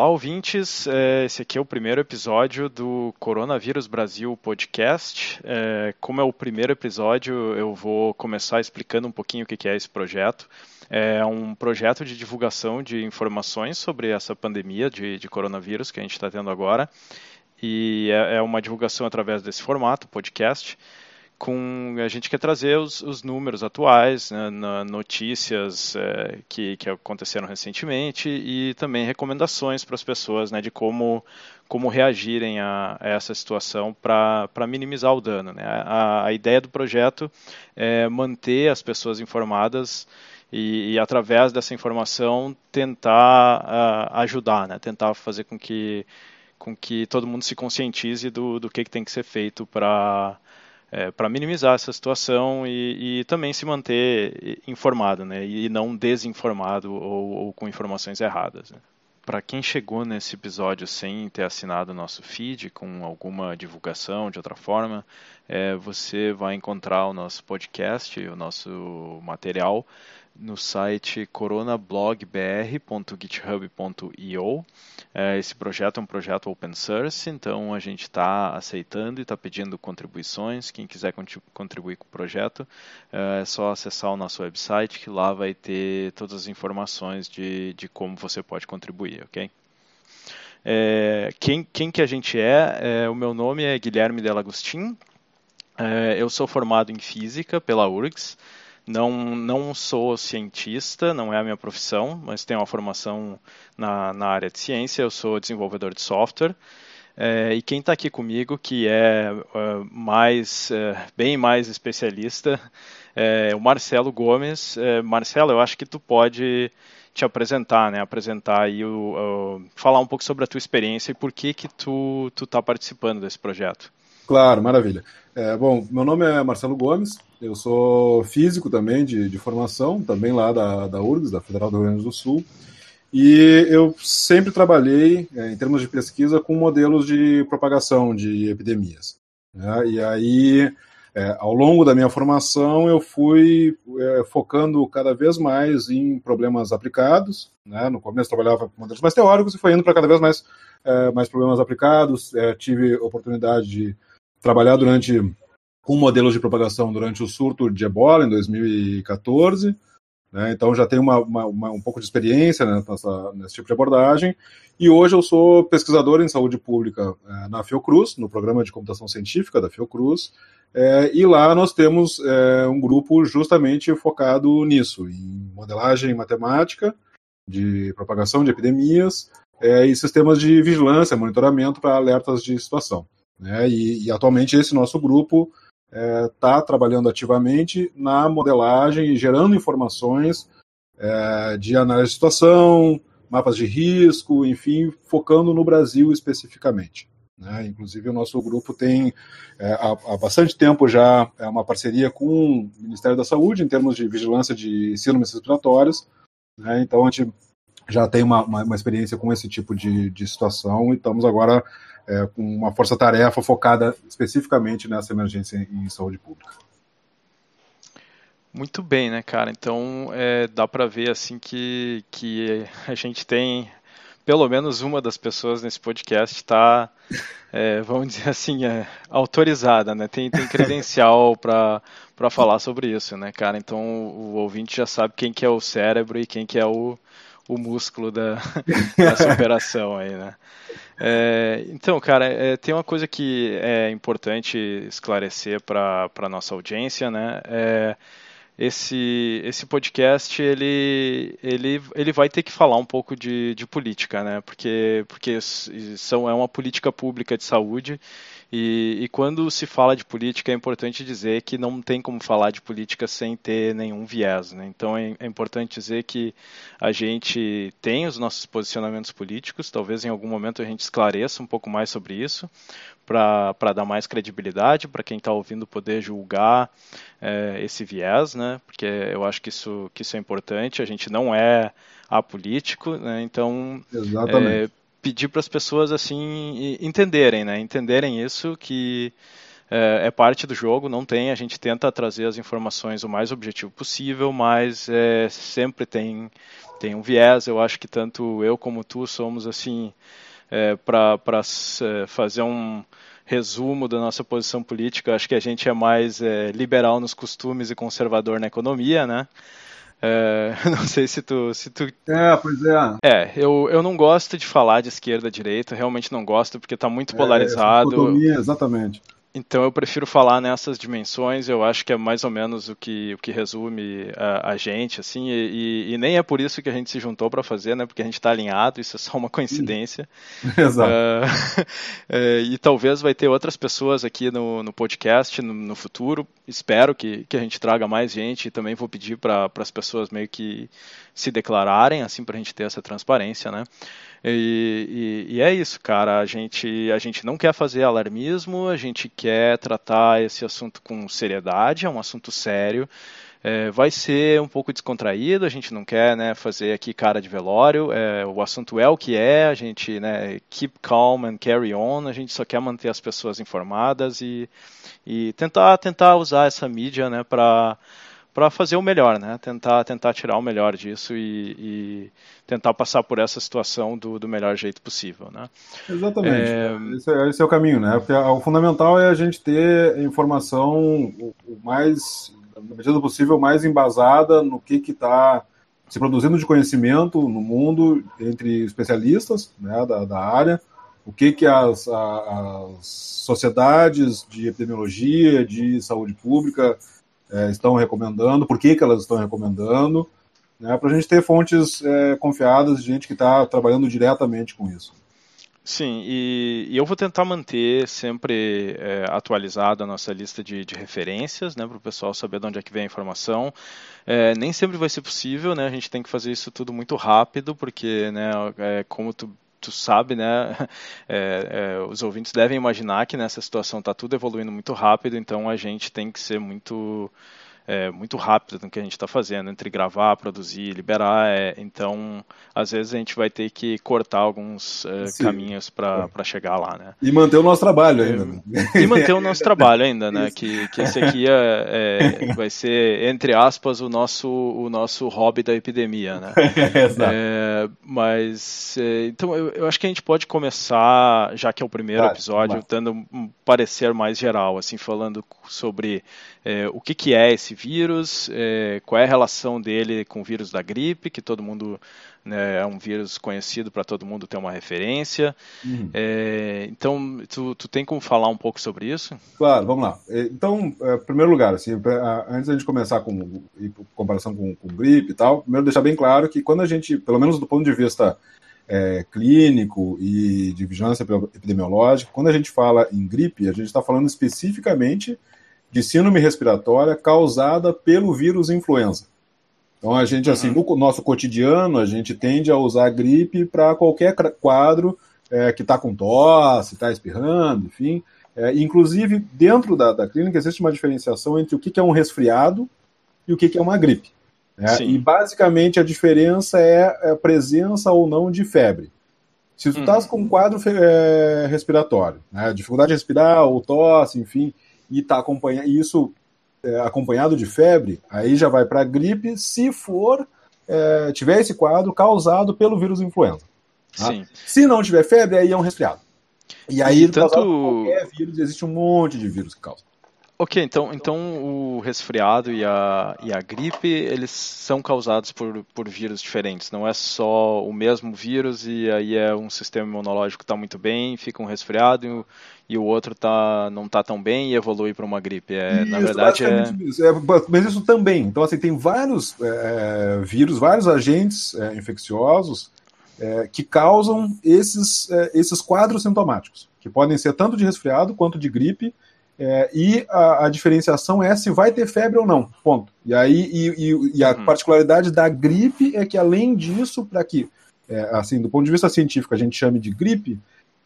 Olá, ouvintes. É, esse aqui é o primeiro episódio do Coronavírus Brasil Podcast. É, como é o primeiro episódio, eu vou começar explicando um pouquinho o que é esse projeto. É um projeto de divulgação de informações sobre essa pandemia de, de coronavírus que a gente está tendo agora. E é, é uma divulgação através desse formato, podcast com a gente quer trazer os, os números atuais, né, notícias é, que, que aconteceram recentemente e também recomendações para as pessoas né, de como, como reagirem a, a essa situação para minimizar o dano. Né. A, a, ideia do projeto é manter as pessoas informadas e, e através dessa informação tentar uh, ajudar, né, tentar fazer com que, com que todo mundo se conscientize do, do que, que tem que ser feito para é, para minimizar essa situação e, e, também se manter informado, né, e não desinformado ou, ou com informações erradas. Né. Para quem chegou nesse episódio sem ter assinado o nosso feed, com alguma divulgação de outra forma, é, você vai encontrar o nosso podcast, o nosso material no site coronablogbr.github.io. É, esse projeto é um projeto open source, então a gente está aceitando e está pedindo contribuições. Quem quiser contribuir com o projeto, é, é só acessar o nosso website, que lá vai ter todas as informações de, de como você pode contribuir, ok? É, quem, quem que a gente é? é? O meu nome é Guilherme Delagostin. É, eu sou formado em Física pela URGS. Não, não sou cientista, não é a minha profissão, mas tenho uma formação na, na área de ciência. Eu sou desenvolvedor de software. É, e quem está aqui comigo, que é uh, mais, uh, bem mais especialista, é o Marcelo Gomes. É, Marcelo, eu acho que tu pode te apresentar, né? Apresentar o, falar um pouco sobre a tua experiência e por que que tu tu está participando desse projeto. Claro, maravilha. É, bom, meu nome é Marcelo Gomes, eu sou físico também de, de formação, também lá da, da URGS, da Federal do Rio Grande do Sul, e eu sempre trabalhei, é, em termos de pesquisa, com modelos de propagação de epidemias. Né? E aí, é, ao longo da minha formação, eu fui é, focando cada vez mais em problemas aplicados. Né? No começo trabalhava com modelos mais teóricos e foi indo para cada vez mais, é, mais problemas aplicados. É, tive oportunidade de trabalhar durante com modelos de propagação durante o surto de ebola em 2014. Né, então já tenho uma, uma, uma, um pouco de experiência né, nessa, nesse tipo de abordagem. E hoje eu sou pesquisador em saúde pública é, na Fiocruz, no programa de computação científica da Fiocruz. É, e lá nós temos é, um grupo justamente focado nisso, em modelagem matemática de propagação de epidemias é, e sistemas de vigilância, monitoramento para alertas de situação. Né? E, e, atualmente esse nosso grupo está é, trabalhando ativamente na modelagem e gerando informações é, de análise de situação, mapas de risco, enfim, focando no Brasil especificamente. Né? Inclusive, o nosso grupo tem é, há, há, bastante tempo já é uma parceria com o Ministério da Saúde em termos de vigilância de síndromes respiratórias. Né? Então, a gente já tem uma, uma, uma experiência com esse tipo de, de situação e estamos agora é, com uma força-tarefa focada especificamente nessa emergência em, saúde pública. Muito bem, né, cara? Então é, dá para ver assim que, que a gente tem pelo menos uma das pessoas nesse podcast está, é, vamos dizer assim, é, autorizada, né? Tem, tem credencial para falar sobre isso, né, cara? Então o ouvinte já sabe quem que é o cérebro e quem que é o, o músculo da, dessa operação aí, né? É, então, cara, é, tem uma coisa que é importante esclarecer para a nossa audiência, né? É, esse, esse podcast ele, ele, ele vai ter que falar um pouco de, de política, né? Porque, porque são, é uma política pública de saúde e, e, quando se fala de política, é importante dizer que não tem como falar de política sem ter nenhum viés. Né? Então é, é, importante dizer que a gente tem os nossos posicionamentos políticos, talvez em algum momento a gente esclareça um pouco mais sobre isso, para dar mais credibilidade, para quem está ouvindo poder julgar é, esse viés, né? porque eu acho que isso, que isso é importante. A gente não é apolítico, né? então. É, pedir para as pessoas assim entenderem, né? Entenderem isso que é, é, parte do jogo, não tem, a gente tenta trazer as informações o mais objetivo possível, mas é, sempre tem, tem um viés, eu acho que tanto eu como tu somos assim, é, para é, fazer um resumo da nossa posição política, acho que a gente é mais é, liberal nos costumes e conservador na economia, né? É, não sei se tu, se tu. É, pois é. É, eu, eu não gosto de falar de esquerda direita, realmente não gosto, porque está muito é, polarizado. É, exatamente. Então eu prefiro falar nessas dimensões, eu acho que é mais ou menos o que, o que resume a, a gente, assim, e, e, nem é por isso que a gente se juntou para fazer, né, porque a gente está alinhado, isso é só uma coincidência. Exato. Uh, e talvez vai ter outras pessoas aqui no, no podcast no, no, futuro, espero que, que a gente traga mais gente e também vou pedir para as pessoas meio que se declararem, assim, para a gente ter essa transparência, né. E, e, e, é isso, cara. A gente, a gente não quer fazer alarmismo, a gente quer tratar esse assunto com seriedade, é um assunto sério. É, vai ser um pouco descontraído, a gente não quer né, fazer aqui cara de velório, é, o assunto é o que é, a gente né, keep calm and carry on, a gente só quer manter as pessoas informadas e, e tentar, tentar usar essa mídia né, para para fazer o melhor, né? Tentar, tentar tirar o melhor disso e, e tentar passar por essa situação do, do melhor jeito possível, né? Exatamente. É... Esse, é, esse, é, o caminho, né? Porque o fundamental é a gente ter informação o, mais, na medida do possível, mais embasada no que está se produzindo de conhecimento no mundo entre especialistas né, da, da área, o que, que as, as sociedades de epidemiologia, de saúde pública é, estão recomendando, por que, que elas estão recomendando, né, para a gente ter fontes é, confiadas de gente que está trabalhando diretamente com isso. Sim, e, e, eu vou tentar manter sempre é, atualizada a nossa lista de, de referências, né, para o pessoal saber de onde é que vem a informação. É, nem sempre vai ser possível, né, a gente tem que fazer isso tudo muito rápido, porque, né, é, como tu tu sabe, né? É, é, os ouvintes devem imaginar que nessa situação está tudo evoluindo muito rápido, então a gente tem que ser muito é, muito rápido no que a gente está fazendo, entre gravar, produzir, liberar. É, então, às vezes a gente vai ter que cortar alguns é, caminhos para é. chegar lá, né? E manter o nosso trabalho ainda. Né? E manter o nosso trabalho ainda, né? Que, que esse aqui é, é, vai ser, entre aspas, o nosso, o nosso hobby da epidemia, né? Exato. mas, então, eu, eu, acho que a gente pode começar, já que é o primeiro claro, episódio, dando um parecer mais geral, assim, falando sobre é, o que, que é esse vírus, é, qual é a relação dele com o vírus da gripe, que todo mundo né, é um vírus conhecido para todo mundo ter uma referência. Uhum. É, então, tu, tu tem como falar um pouco sobre isso? Claro, vamos lá. É, então, é, em primeiro lugar, assim, antes da gente começar com comparação com, com gripe e tal, primeiro deixar bem claro que quando a gente, pelo menos do ponto de vista é, clínico e de vigilância epidemiológica, quando a gente fala em gripe, a gente está falando especificamente de síndrome respiratória causada pelo vírus influenza. Então a gente, assim, uhum. no nosso cotidiano, a gente tende a usar gripe para qualquer quadro é, que está com tosse, está espirrando, enfim. É, inclusive, dentro da, da, clínica existe uma diferenciação entre o que, que é um resfriado e o que, que é uma gripe. Né? E basicamente a diferença é a presença ou não de febre. Se tu estás uhum. com um quadro é, respiratório, né? dificuldade de respirar ou tosse, enfim, e tá acompanhando isso é, acompanhado de febre, aí já vai para gripe, se for é, tiver esse quadro causado pelo vírus influenza. Tá? Se não tiver febre, aí é um resfriado. E aí, e tanto... qualquer vírus, existe um monte de vírus que causa. Ok, então, então o resfriado e a, e a gripe, eles são causados por, por vírus diferentes, não é só o mesmo vírus e aí é um sistema imunológico que está muito bem, fica um resfriado e o, e o outro tá, não está tão bem e evolui para uma gripe. É, isso, na verdade é... Isso. é... Mas isso também, então assim, tem vários é, vírus, vários agentes é, infecciosos é, que causam esses, é, esses quadros sintomáticos, que podem ser tanto de resfriado quanto de gripe, é, e a, a, diferenciação é se vai ter febre ou não. Ponto. E aí e, e, e a uhum. particularidade da gripe é que, além disso, para que, é, assim, do ponto de vista científico, a gente chame de gripe,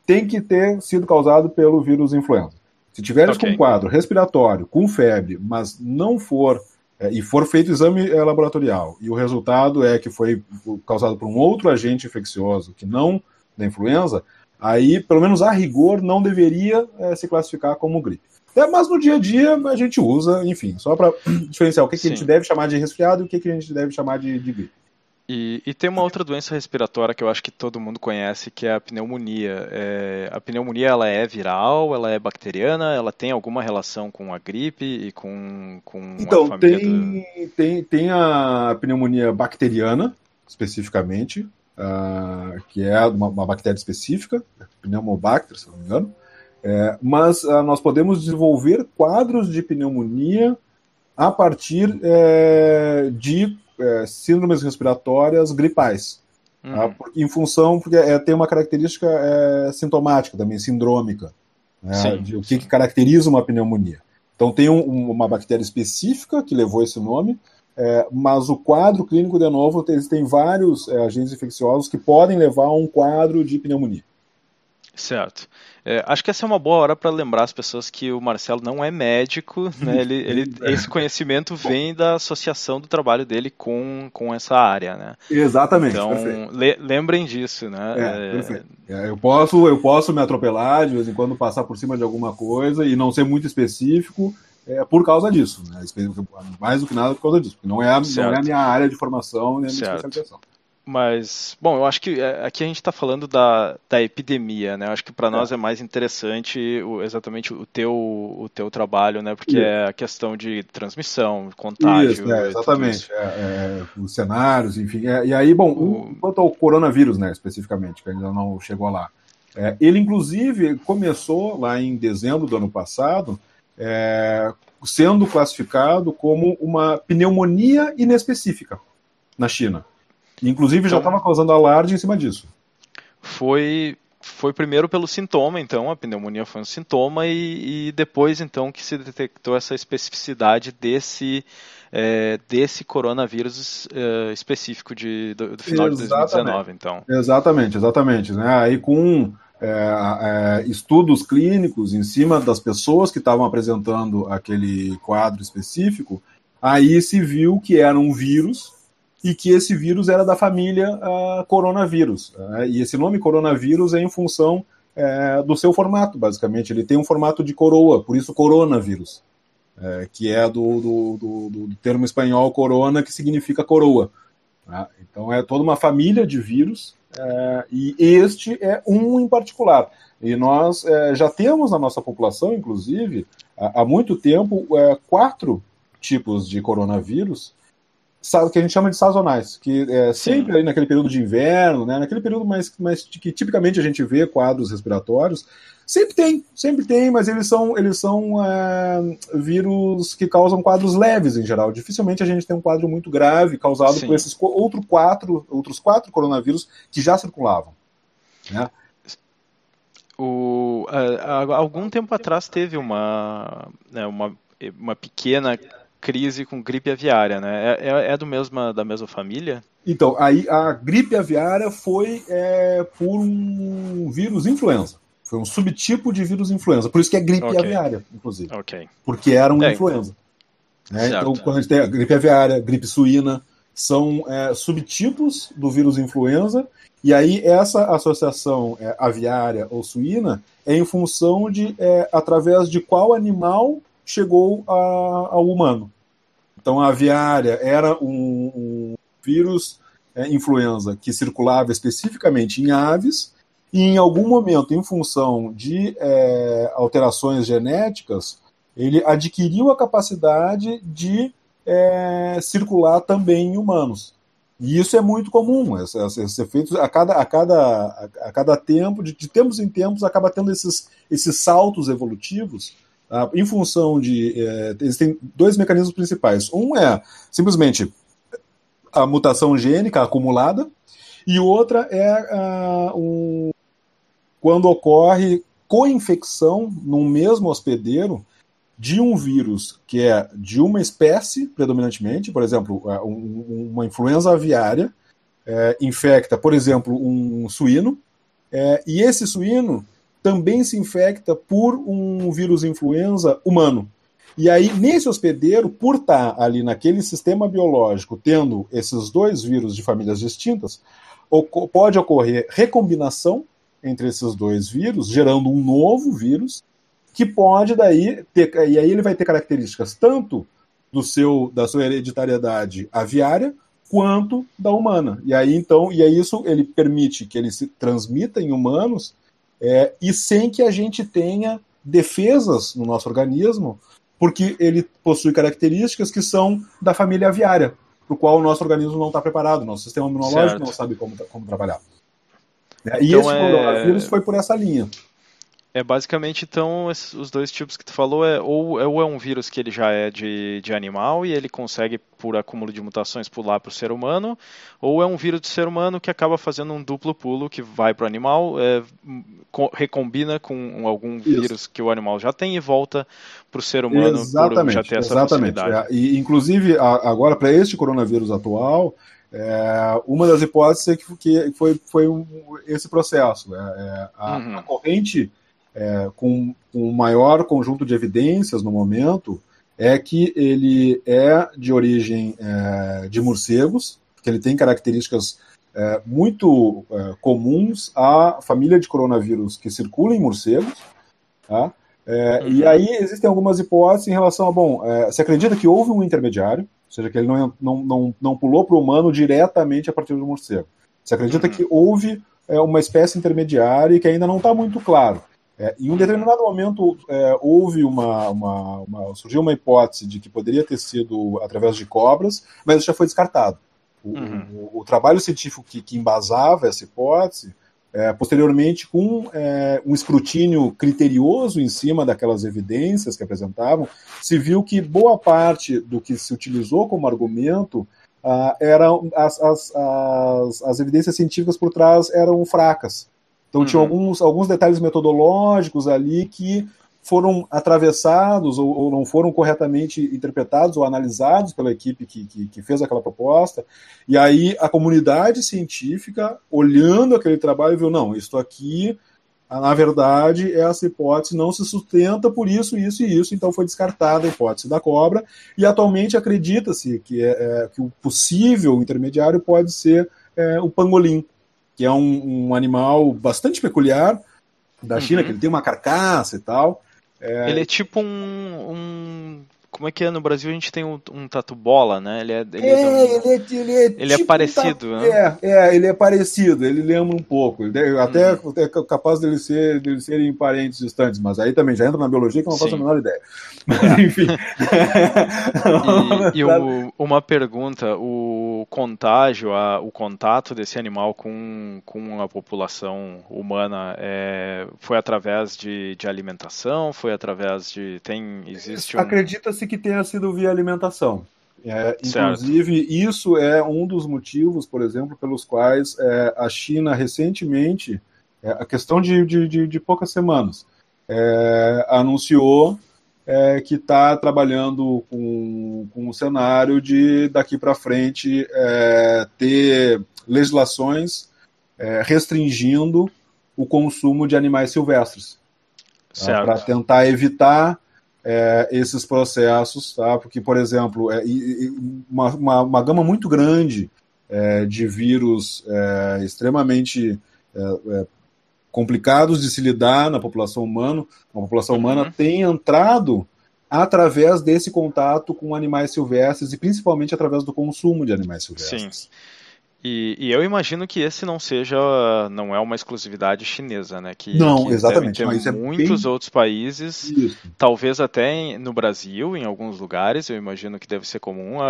tem que ter sido causado pelo vírus influenza. Se tiveres okay. com quadro respiratório, com febre, mas não for é, e for feito exame é, laboratorial e o resultado é que foi causado por um outro agente infeccioso que não da influenza, aí, pelo menos a rigor, não deveria é, se classificar como gripe. É, mas no dia a dia a gente usa, enfim, só para diferenciar o que, que a gente deve chamar de resfriado e o que, que a gente deve chamar de, de gripe. E, e, tem uma outra doença respiratória que eu acho que todo mundo conhece, que é a pneumonia. É, a pneumonia ela é viral, ela é bacteriana, ela tem alguma relação com a gripe e com, com então, a família tem, do... tem, tem a pneumonia bacteriana, especificamente, uh, que é uma, uma, bactéria específica, pneumobacter, se não me engano. É, mas uh, nós podemos desenvolver quadros de pneumonia a partir é, de é, síndromes respiratórias gripais. Tá? Uhum. em função, porque é, tem uma característica é, sintomática também, sindrômica, né? sim, de o que, que, caracteriza uma pneumonia. Então tem um, uma bactéria específica que levou esse nome, é, mas o quadro clínico, de novo, tem, tem vários é, agentes infecciosos que podem levar a um quadro de pneumonia. Certo. É, acho que essa é uma boa hora para lembrar as pessoas que o Marcelo não é médico, né? ele, ele, esse conhecimento vem da associação do trabalho dele com, com essa área, né? Exatamente. Então, le, lembrem disso, né? É, perfeito. É, eu, posso, eu posso me atropelar, de vez em quando passar por cima de alguma coisa e não ser muito específico, é por causa disso, né? mais do que nada por causa disso, porque não é, a, não é a minha área de formação nem a minha certo. especialização. Mas, bom, eu acho que é, aqui a gente está falando da, da epidemia, né? Eu acho que para é. nós é mais interessante o, exatamente o teu, o teu trabalho, né? Porque isso. é a questão de transmissão, contágio. Isso, é, exatamente. É, é, os cenários, enfim. É, e aí, bom, o... quanto ao coronavírus, né, especificamente, que ainda não chegou lá. ele, inclusive, começou lá em dezembro do ano passado, sendo classificado como uma pneumonia inespecífica na China. Inclusive já estava então, causando alarde em cima disso. Foi foi primeiro pelo sintoma, então, a pneumonia foi um sintoma, e, e depois, então, que se detectou essa especificidade desse, é, desse coronavírus é, específico de, do, do final exatamente. de 2019, então. Exatamente, exatamente. Né? Aí com é, é, estudos clínicos em cima das pessoas que estavam apresentando aquele quadro específico, aí se viu que era um vírus e que esse vírus era da família uh, coronavírus. Uh, e esse nome coronavírus é em função uh, do seu formato, basicamente. Ele tem um formato de coroa, por isso coronavírus, é, que é do, do, do, do, termo espanhol corona, que significa coroa. Tá? Então é toda uma família de vírus, é, e este é um em particular. E nós já temos na nossa população, inclusive, há muito tempo, quatro tipos de coronavírus que a gente chama de sazonais, que é sempre ali naquele período de inverno, né, naquele período mais, mais que tipicamente a gente vê quadros respiratórios, sempre tem, sempre tem, mas eles são, eles são é, vírus que causam quadros leves em geral. Dificilmente a gente tem um quadro muito grave causado Sim. por esses outro quatro, outros quatro coronavírus que já circulavam. Né? O, há, algum tempo atrás teve uma, né, uma, uma pequena crise com gripe aviária, né? É, é, é do mesma, da mesma família? Então, aí a gripe aviária foi é, por um vírus influenza. Foi um subtipo de vírus influenza. Por isso que é gripe okay. aviária, inclusive. Okay. Porque era um é. influenza. Né? Então, quando a gente tem a gripe aviária, gripe suína, são é, subtipos do vírus influenza, e aí essa associação é, aviária ou suína é em função de é, através de qual animal chegou a, ao humano. Então, a aviária era um, um vírus é, influenza que circulava especificamente em aves, e em algum momento, em função de é, alterações genéticas, ele adquiriu a capacidade de é, circular também em humanos. E isso é muito comum, esses efeitos a cada, a cada, a cada tempo, de, de tempos em tempos, acaba tendo esses, esses saltos evolutivos ah, em função de. É, existem dois mecanismos principais. Um é simplesmente a mutação gênica acumulada, e outra é ah, um, quando ocorre coinfecção num mesmo hospedeiro de um vírus que é de uma espécie, predominantemente, por exemplo, é, uma influenza aviária é, infecta, por exemplo, um suíno, é, e esse suíno também se infecta por um vírus influenza humano. E aí, nesse hospedeiro, por estar ali naquele sistema biológico, tendo esses dois vírus de famílias distintas, pode ocorrer recombinação entre esses dois vírus, gerando um novo vírus, que pode daí ter, e aí ele vai ter características tanto do seu da sua hereditariedade aviária quanto da humana. E aí então, e aí isso ele permite que ele se transmita em humanos é, e sem que a gente tenha defesas no nosso organismo, porque ele possui características que são da família aviária, para o qual o nosso organismo não está preparado, nosso sistema imunológico certo. não sabe como, como trabalhar. É, e então esse é... coronavírus foi por essa linha. É basicamente então os dois tipos que tu falou é ou, é ou é um vírus que ele já é de, de animal e ele consegue por acúmulo de mutações pular para o ser humano, ou é um vírus de ser humano que acaba fazendo um duplo pulo que vai para o animal, é, recombina com algum Isso. vírus que o animal já tem e volta para o ser humano exatamente, já ter essa exatamente. É, e inclusive agora para este coronavírus atual é, uma das hipóteses é que, que foi, foi um, esse processo. É, é a, uhum. a, corrente é, com o um maior conjunto de evidências no momento é que ele é de origem é, de morcegos, que ele tem características é, muito é, comuns à família de coronavírus que circula em morcegos. Tá? É, uhum. E aí existem algumas hipóteses em relação a, bom, é, se acredita que houve um intermediário, ou seja, que ele não, não, não, não pulou para o humano diretamente a partir do morcego. Se acredita uhum. que houve uma espécie intermediária e que ainda não está muito claro. É, em um determinado momento é, houve uma, uma, uma, surgiu uma hipótese de que poderia ter sido através de cobras, mas isso já foi descartado. O, uhum. o, o trabalho científico que, que, embasava essa hipótese, é, posteriormente com é, um escrutínio criterioso em cima daquelas evidências que apresentavam, se viu que boa parte do que se utilizou como argumento ah, eram as, as, as, as evidências científicas por trás eram fracas. Então uhum. tinha alguns, alguns detalhes metodológicos ali que foram atravessados ou, ou, não foram corretamente interpretados ou analisados pela equipe que, que, que, fez aquela proposta. E aí a comunidade científica, olhando aquele trabalho, viu: não, isso aqui, na verdade, essa hipótese não se sustenta por isso, isso e isso, então foi descartada a hipótese da cobra. E atualmente acredita-se que, é, é, que o possível intermediário pode ser é, o pangolim que é um, um animal bastante peculiar da China, uhum. que ele tem uma carcaça e tal. É... Ele é tipo um, um, Como é que é? No Brasil a gente tem um, um tatu bola, né? Ele é, ele é, é, um... ele é, ele é, ele é tipo parecido, um né? É, é, ele é parecido, ele lembra um pouco. Ele, até uhum. é capaz dele, ser, dele serem parentes distantes, mas aí também já entra na biologia que eu não faço a menor ideia. Mas, enfim. e, e o, uma pergunta: o contágio, a, o contato desse animal com, com a população humana é, foi através de, de alimentação? Foi através de. Tem. Existe um... Acredita-se que tenha sido via alimentação. É, inclusive, isso é um dos motivos, por exemplo, pelos quais é, a China recentemente, é, a questão de, de, de, de poucas semanas, é, anunciou é, que está trabalhando com, com um cenário de daqui para frente é, ter legislações restringindo o consumo de animais silvestres tá? para tentar evitar é, esses processos, tá? porque, por exemplo, é, uma, uma, uma, gama muito grande é, de vírus extremamente complicados de se lidar na população humana, a população humana uhum. tem entrado através desse contato com animais silvestres e principalmente através do consumo de animais silvestres. Sim. E, e, eu imagino que esse não seja, não é uma exclusividade chinesa, né? Que, não, que exatamente. Ter não, é muitos bem... outros países, Isso. talvez até no Brasil, em alguns lugares, eu imagino que deve ser comum a,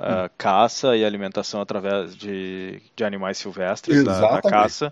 a hum. caça e alimentação através de, de animais silvestres da, da, caça.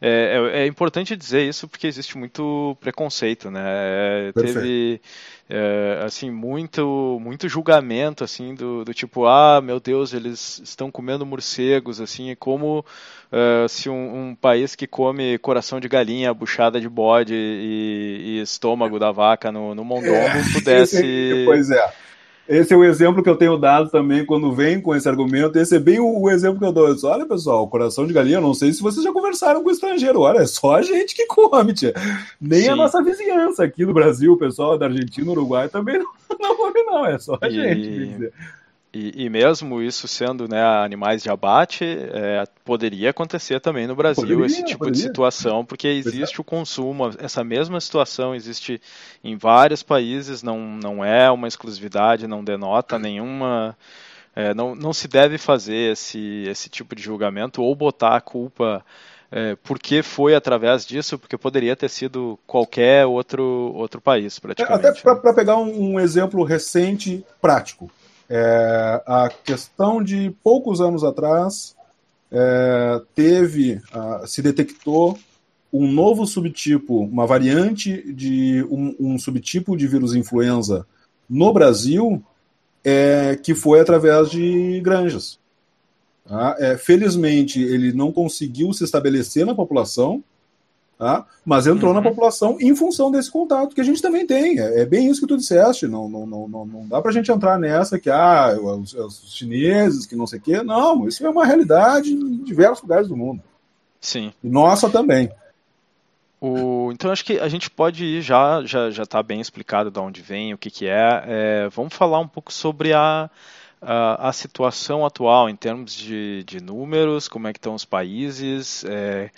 É, é, é, importante dizer isso porque existe muito preconceito, né? É, teve é, assim muito muito julgamento assim do, do, tipo ah meu Deus eles estão comendo morcegos assim como uh, se um, um, país que come coração de galinha buchada de bode e, e estômago da vaca no, no é, pudesse pois é esse é o exemplo que eu tenho dado também quando vem com esse argumento. Esse é bem o, o exemplo que eu dou. Disse, Olha, pessoal, coração de galinha, não sei se vocês já conversaram com o estrangeiro. Olha, é só a gente que come, tia. Nem Sim. a nossa vizinhança aqui no Brasil, o pessoal da Argentina, Uruguai também não, não come, não. É só a e... gente. E, e, mesmo isso sendo né, animais de abate, é, poderia acontecer também no Brasil poderia, esse tipo poderia. de situação, porque existe o consumo, essa mesma situação existe em vários países, não, não é uma exclusividade, não denota nenhuma. É, não, não se deve fazer esse, esse tipo de julgamento ou botar a culpa é, porque foi através disso, porque poderia ter sido qualquer outro, outro país, praticamente. Até para né? pegar um, um, exemplo recente, prático. É, a questão de poucos anos atrás é, teve, se detectou um novo subtipo, uma variante de um, um subtipo de vírus influenza no Brasil, é, que foi através de granjas. Tá? É, felizmente, ele não conseguiu se estabelecer na população, tá? mas entrou uhum. na população em função desse contato que a gente também tem. É, é bem isso que tu disseste. Não, não, não, não, dá para a gente entrar nessa que ah, os, os, chineses, que não sei o quê. Não, isso é uma realidade em diversos lugares do mundo. Sim. E nossa também. O, então acho que a gente pode ir já já já está bem explicado de onde vem, o que que é. é vamos falar um pouco sobre a a, a situação atual em termos de, de, números, como é que estão os países, é,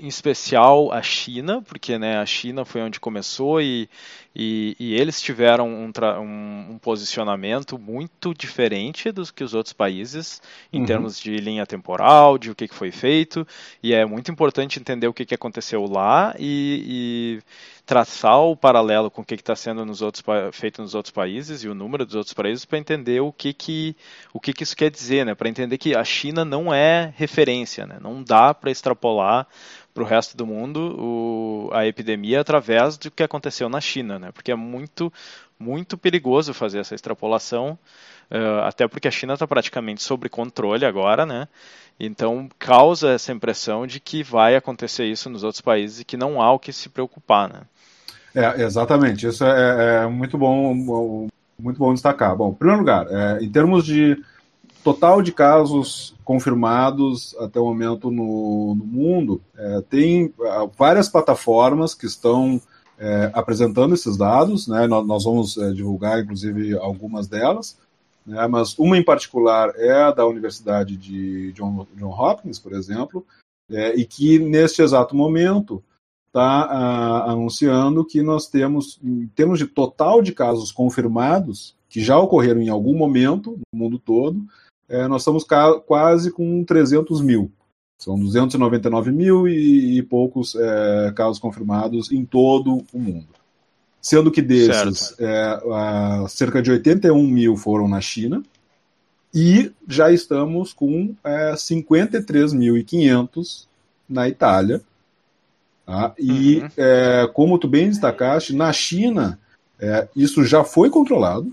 em especial a China, porque né, a China foi onde começou e, e, e eles tiveram um, um, um, posicionamento muito diferente dos que os outros países em uhum. termos de linha temporal, de o que, que foi feito, e é muito importante entender o que, que aconteceu lá e, e traçar o paralelo com o que está sendo nos outros, feito nos outros países e o número dos outros países para entender o que, que, o que, que isso quer dizer, né? para entender que a China não é referência, né? não dá para extrapolar para o resto do mundo o, a epidemia através do que aconteceu na China, né? Porque é muito, muito perigoso fazer essa extrapolação, uh, até porque a China está praticamente sob controle agora, né? Então causa essa impressão de que vai acontecer isso nos outros países e que não há o que se preocupar, né? É, exatamente. Isso é, é muito bom, muito bom destacar. Bom, em primeiro lugar, é, em termos de total de casos confirmados até o momento no, no mundo, é, tem é, várias plataformas que estão é, apresentando esses dados, né? nós, nós vamos é, divulgar, inclusive, algumas delas, né? mas uma em particular é a da Universidade de John, John Hopkins, por exemplo, é, e que neste exato momento está anunciando que nós temos, em termos de total de casos confirmados, que já ocorreram em algum momento no mundo todo, é, nós estamos quase com 300 mil. São 299 mil e, e poucos é, casos confirmados em todo o mundo. Sendo que desses, é, cerca de 81 mil foram na China e já estamos com é, 53.500 na Itália. Tá? E, uhum. é, como tu bem destacaste, na China, é, isso já foi controlado.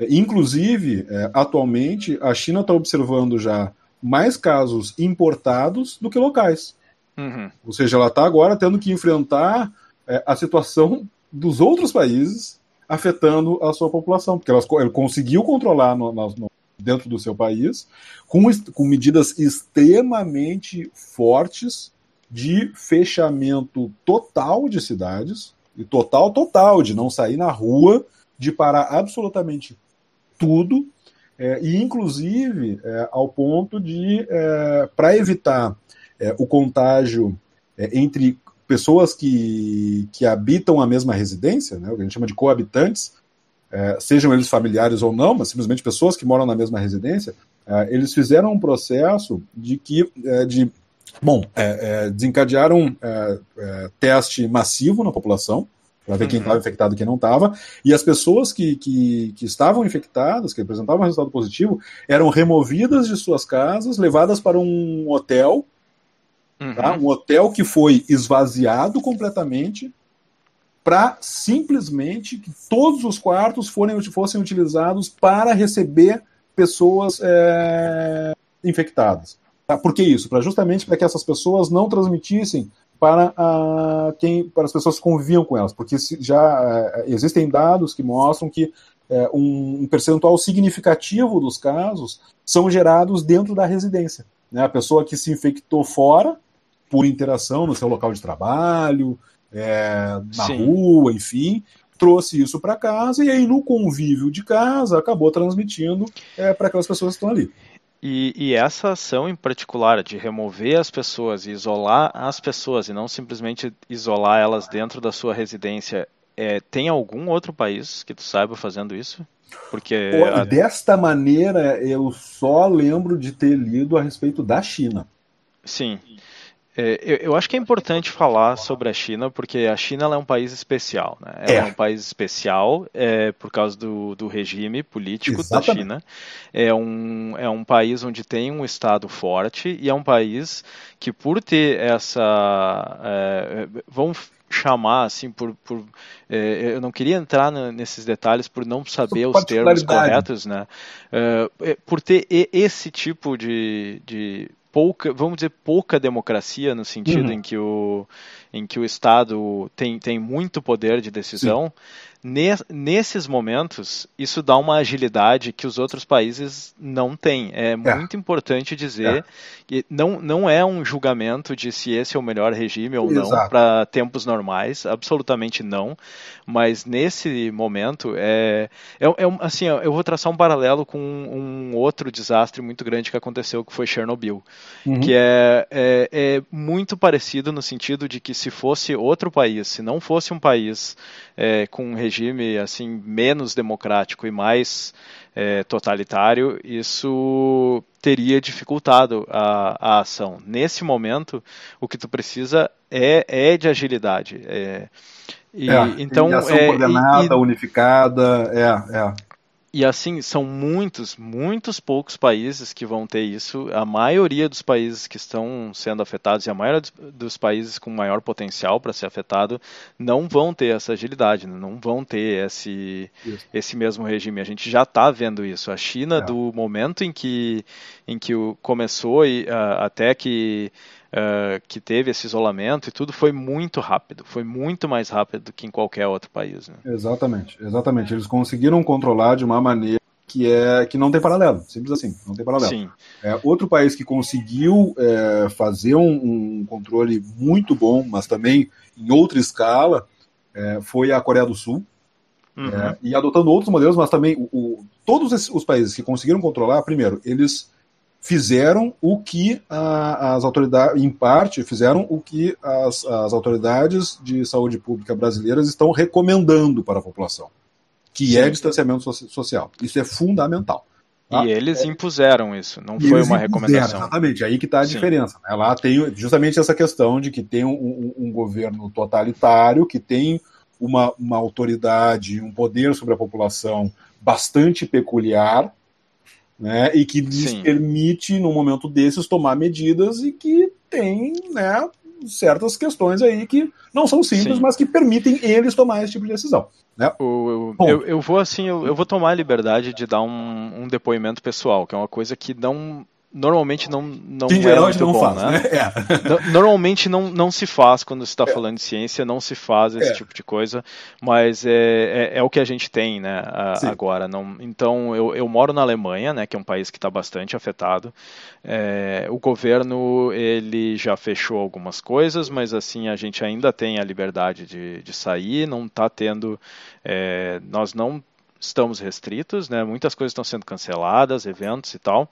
Inclusive, é, atualmente, a China está observando já mais casos importados do que locais. Uhum. Ou seja, ela está agora tendo que enfrentar é, a situação dos outros países afetando a sua população, porque ela, ela conseguiu controlar no, no, dentro do seu país com, com medidas extremamente fortes de fechamento total de cidades, e total, total, de não sair na rua, de parar absolutamente tudo, é, e inclusive é, ao ponto de, é, para evitar é, o contágio é, entre pessoas que, que habitam a mesma residência, né, o que a gente chama de coabitantes, é, sejam eles familiares ou não, mas simplesmente pessoas que moram na mesma residência, eles fizeram um processo de que de bom desencadearam teste massivo na população para ver quem estava uhum. infectado e quem não estava. E as pessoas que, que, que, estavam infectadas, que apresentavam resultado positivo, eram removidas de suas casas, levadas para um hotel, uhum. tá? um hotel que foi esvaziado completamente para simplesmente que todos os quartos forem, fossem utilizados para receber pessoas é, infectadas. Tá? Por que isso? Para justamente para que essas pessoas não transmitissem para, a, quem, para as pessoas que conviviam com elas, porque já é, existem dados que mostram que é, um, um, percentual significativo dos casos são gerados dentro da residência. Né? A pessoa que se infectou fora, por interação no seu local de trabalho, é, na Sim. rua, enfim, trouxe isso para casa e aí no convívio de casa acabou transmitindo é, para aquelas pessoas que estão ali. E, e, essa ação em particular de remover as pessoas e isolar as pessoas e não simplesmente isolar elas dentro da sua residência, é, tem algum outro país que tu saiba fazendo isso? Porque a... desta maneira eu só lembro de ter lido a respeito da China. Sim. É, eu, acho que é importante falar sobre a China, porque a China é um país especial. Né? Ela é. é um país especial é, por causa do, do regime político Exatamente. da China. É um, é um país onde tem um Estado forte e é um país que, por ter essa. É, vamos chamar assim por, por é, eu não queria entrar nesses detalhes por não saber os termos corretos né é, por ter esse tipo de, de pouca, vamos dizer, pouca democracia no sentido uhum. em que o em que o Estado tem, tem muito poder de decisão. Sim nesses momentos, isso dá uma agilidade que os outros países não têm. É, é. muito importante dizer é. que não, não é um julgamento de se esse é o melhor regime ou Exato. não para tempos normais, absolutamente não. Mas nesse momento, é, é, é, assim, eu vou traçar um paralelo com um outro desastre muito grande que aconteceu, que foi Chernobyl, uhum. que é, é, é muito parecido no sentido de que se fosse outro país, se não fosse um país é, com um regime assim menos democrático e mais é, totalitário, isso teria dificultado a, a, ação. Nesse momento, o que tu precisa é, é de agilidade. É, e, é, então, ação é, coordenada, unificada, é, é. E assim, são muitos, muitos poucos países que vão ter isso. A maioria dos países que estão sendo afetados e a maioria dos países com maior potencial para ser afetado não vão ter essa agilidade, né? não vão ter esse, esse mesmo regime. A gente já está vendo isso. A China, é. do momento em que, em que começou e uh, até que uh, que teve esse isolamento e tudo foi muito rápido, foi muito mais rápido do que em qualquer outro país. Né? Exatamente, exatamente. Eles conseguiram controlar de uma maneira que é que não tem paralelo, simples assim, não tem paralelo. Sim. É, outro país que conseguiu é, fazer um, um, controle muito bom, mas também em outra escala, é, foi a Coreia do Sul. Uhum. É, e adotando outros modelos, mas também o, o, todos os países que conseguiram controlar, primeiro, eles fizeram o que a, as autoridades, em parte, fizeram o que as, as autoridades de saúde pública brasileiras estão recomendando para a população, que é distanciamento so social. Isso é fundamental. Tá? E eles impuseram isso, não e foi uma recomendação. Exatamente, aí que está a Sim. diferença. Né? Lá tem justamente essa questão de que tem um, um, um governo totalitário, que tem uma, uma autoridade, um poder sobre a população bastante peculiar, né, e que lhes Sim. permite, num momento desses, tomar medidas e que tem né, certas questões aí que não são simples, Sim. mas que permitem eles tomar esse tipo de decisão. Né? O, eu, eu, eu, vou assim, eu, eu, vou tomar a liberdade de dar um, um depoimento pessoal, que é uma coisa que não normalmente não, não em é muito não bom, faz, né? né? É. Normalmente não, não se faz quando se está é. falando de ciência, não se faz esse é. tipo de coisa, mas é, é, é, o que a gente tem, né, a, agora. Não, então, eu, eu moro na Alemanha, né, que é um país que está bastante afetado. É, o governo, ele já fechou algumas coisas, mas assim, a gente ainda tem a liberdade de, de sair, não está tendo, nós não estamos restritos, né, muitas coisas estão sendo canceladas, eventos e tal.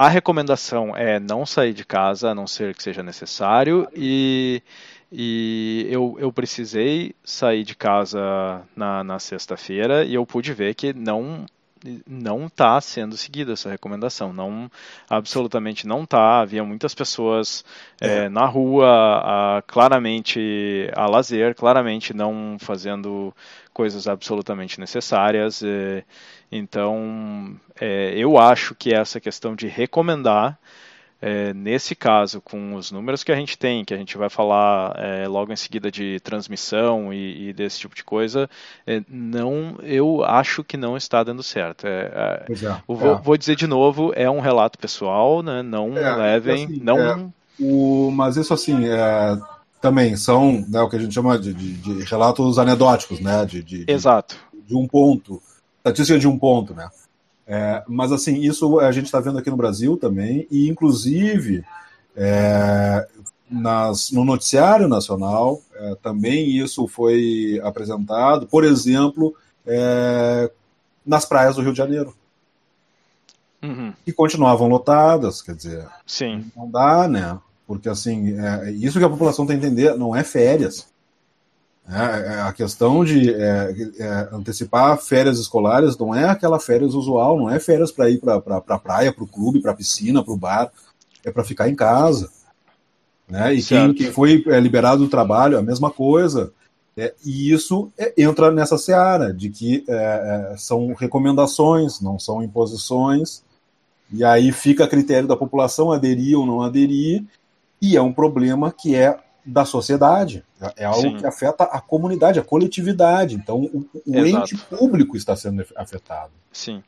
A recomendação é não sair de casa a não ser que seja necessário e, e eu, eu precisei sair de casa na, na sexta-feira e eu pude ver que não não está sendo seguida essa recomendação, não absolutamente não está. Havia muitas pessoas é. É, na rua, a, claramente a lazer, claramente não fazendo coisas absolutamente necessárias. É, então, é, eu acho que essa questão de recomendar, é, nesse caso, com os números que a gente tem, que a gente vai falar é, logo em seguida de transmissão e, e desse tipo de coisa, é, não, eu acho que não está dando certo. É, é, vou, vou, dizer de novo, é um relato pessoal, né? não levem, assim, não. O, mas isso assim, também são né, o que a gente chama de, de, de relatos anedóticos, né? De, de, Exato. De um ponto estatística de um ponto, né? É, mas assim, isso a gente está vendo aqui no Brasil também, e inclusive é, nas, no noticiário nacional é, também isso foi apresentado, por exemplo, é, nas praias do Rio de Janeiro. Uhum. Que continuavam lotadas, quer dizer, Sim. não dá, né? Porque assim, é, isso que a população tem que entender, não é férias. É, é a questão de é, é, antecipar férias escolares não é aquela férias usual, não é férias para ir para pra, pra praia, para o clube, para a piscina, para o bar, é para ficar em casa. Né? E quem, quem, foi é, liberado do trabalho, a mesma coisa. É, e isso é, entra nessa seara de que é, é, são recomendações, não são imposições, e aí fica a critério da população aderir ou não aderir, e é um problema que é da sociedade. É algo Sim. que afeta a comunidade, a coletividade. Então, o, o ente público está sendo afetado. Sim.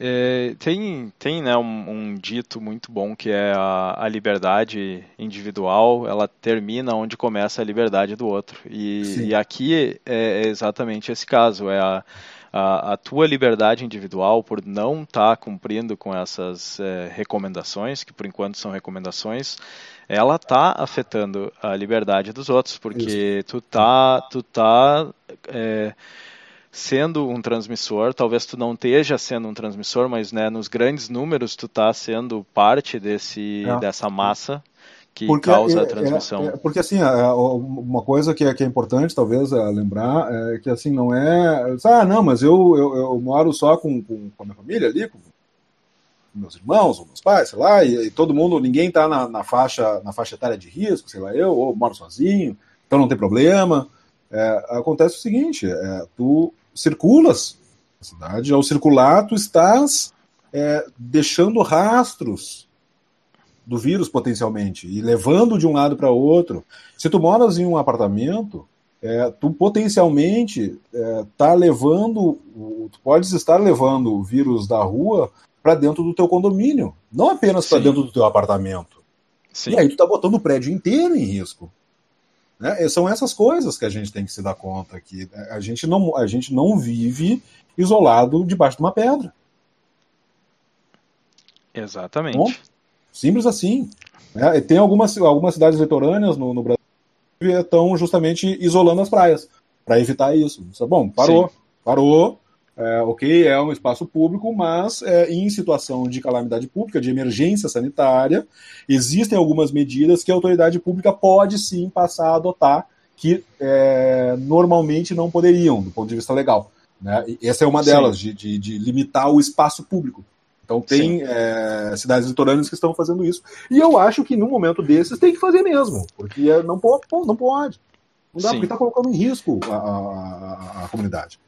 É, tem tem né, um, um, dito muito bom que é a, a, liberdade individual, ela termina onde começa a liberdade do outro. E, e aqui é, é exatamente esse caso. É a, a, a, tua liberdade individual por não estar tá cumprindo com essas é, recomendações, que por enquanto são recomendações, ela tá afetando a liberdade dos outros, porque Isso. tu tá, tu tá é, sendo um transmissor, talvez tu não esteja sendo um transmissor, mas né, nos grandes números tu tá sendo parte desse, é. dessa massa que porque causa é, a transmissão. É, é, porque assim, uma coisa que é, que é importante talvez é, lembrar é que assim não é, ah não, mas eu, eu, eu moro só com, com, com a minha família ali, com meus irmãos ou meus pais, sei lá, e, e todo mundo, ninguém está na, na, faixa, na faixa etária de risco, sei lá, eu, ou moro sozinho, então não tem problema. É, acontece o seguinte, é, tu circulas na cidade, ao circular tu estás é, deixando rastros do vírus potencialmente e levando de um lado para outro. Se tu moras em um apartamento, é, tu potencialmente é, tá levando, tu podes estar levando o vírus da rua para dentro do teu condomínio, não apenas para dentro do teu apartamento. Sim. E aí tu está botando o prédio inteiro em risco. Né? São essas coisas que a gente tem que se dar conta que a gente não, a gente não vive isolado debaixo de uma pedra. Exatamente. Bom, simples assim. Né? Tem algumas, algumas cidades litorâneas no, no Brasil que estão justamente isolando as praias para evitar isso. Bom, parou, Sim. parou, é, ok, é um espaço público, mas é, em situação de calamidade pública, de emergência sanitária, existem algumas medidas que a autoridade pública pode sim passar a adotar que é, normalmente não poderiam, do ponto de vista legal. Né? E essa é uma delas, de, de, de, limitar o espaço público. Então tem é, cidades litorâneas que estão fazendo isso. E eu acho que num momento desses tem que fazer mesmo, porque não pode. Não pode. Não dá, sim. porque está colocando em risco a, a, a comunidade.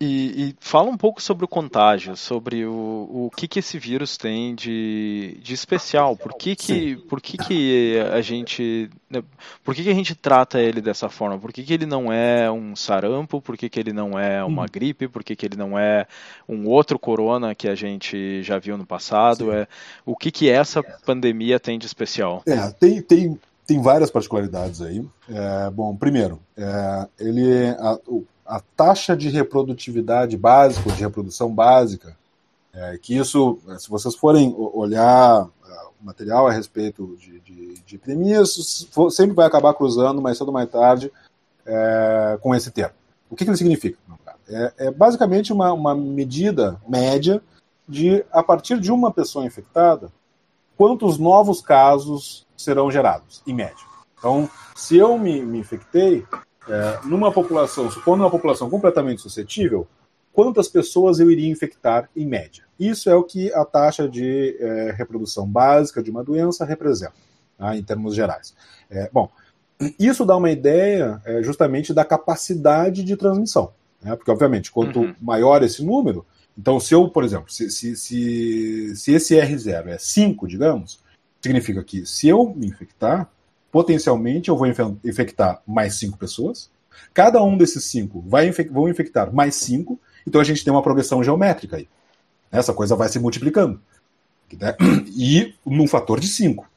E, e, fala um pouco sobre o contágio, sobre o, o que, que esse vírus tem de, de especial. Por que, que, por que, que a gente. Né, por que, que a gente trata ele dessa forma? Por que, que ele não é um sarampo? Por que, que ele não é uma hum. gripe? Por que, que ele não é um outro corona que a gente já viu no passado? É, o que, que essa pandemia tem de especial? É, tem, tem, tem várias particularidades aí. É, bom, primeiro, é, ele. A, o, a taxa de reprodutividade básica, de reprodução básica, é, que isso, se vocês forem olhar é, material a respeito de, de, de epidemias, sempre vai acabar cruzando mais cedo ou mais tarde é, com esse termo. O que, que ele significa? É, é basicamente uma, uma medida média de, a partir de uma pessoa infectada, quantos novos casos serão gerados, em média. Então, se eu me, me infectei, é, numa população, supondo uma população completamente suscetível, quantas pessoas eu iria infectar em média? Isso é o que a taxa de é, reprodução básica de uma doença representa, tá, em termos gerais. É, bom, isso dá uma ideia é, justamente da capacidade de transmissão, né, porque, obviamente, quanto uhum. maior esse número, então, se eu, por exemplo, se, se, se, se esse R0 é 5, digamos, significa que se eu me infectar, potencialmente eu vou infectar mais cinco pessoas. Cada um desses cinco vai infec vão infectar mais cinco. Então a gente tem uma progressão geométrica aí. Essa coisa vai se multiplicando. Né? E num fator de cinco.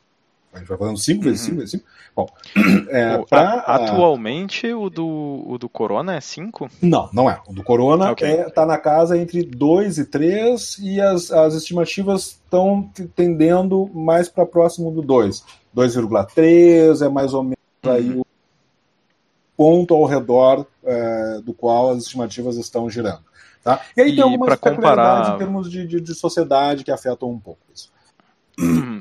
A gente vai fazendo 5 vezes 5 uhum. vezes 5. Bom, é, pra, atualmente o do, o do Corona é 5? Não, não é. O do Corona está okay. é, tá na casa entre 2 e 3 e as, as estimativas estão tendendo mais para próximo do 2. 2,3 é mais ou menos uhum. aí o ponto ao redor é, do qual as estimativas estão girando. Tá? E aí e tem algumas comparar... em termos de, de, de, sociedade que afetam um pouco isso.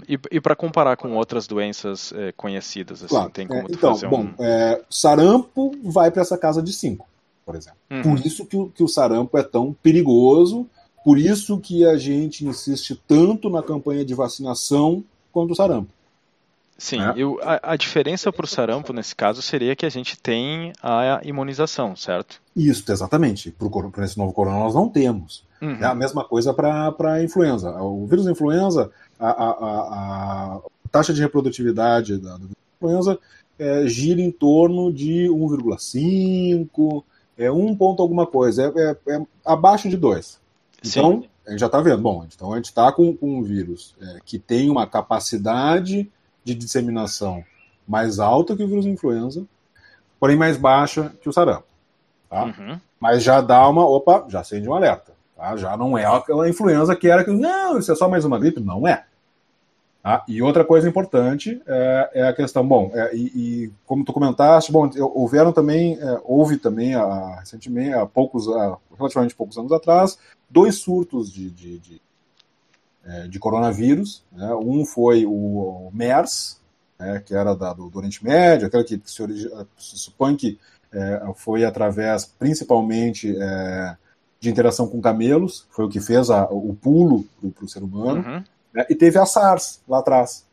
E, e para comparar com outras doenças é, conhecidas, assim, claro. tem como é, então, fazer bom, um... É, sarampo vai para essa casa de 5, por exemplo. Uhum. Por isso que o, que o sarampo é tão perigoso, por isso que a gente insiste tanto na campanha de vacinação contra o sarampo. Sim, é. eu, a, a, diferença para o sarampo nesse caso seria que a gente tem a imunização, certo? Isso, exatamente. Para esse novo corona nós não temos. Uhum. É a mesma coisa para a influenza. O vírus da influenza, a, a, a, taxa de reprodutividade da, da influenza é, gira em torno de 1,5, é 1 ponto alguma coisa, é, é, é abaixo de 2. Então, Sim. a gente já está vendo. Bom, então a gente está com, com, um vírus é, que tem uma capacidade de disseminação mais alta que o vírus influenza, porém mais baixa que o sarampo. Tá? Uhum. Mas já dá uma, opa, já acende um alerta. Tá? Já não é aquela influenza que era que, não, isso é só mais uma gripe. Não é. Tá? E outra coisa importante é, é a questão, bom, é, e, e, como tu comentaste, bom, houveram também, é, houve também a, recentemente, há poucos, há relativamente poucos anos atrás, dois surtos de, de, de de coronavírus. Né? Um foi o MERS, né, que era da, do, do, Oriente Médio, aquele que se, se supõe que é, foi através, principalmente, é, de interação com camelos, foi o que fez a, o pulo para o ser humano. Uhum. Né? E teve a SARS lá atrás.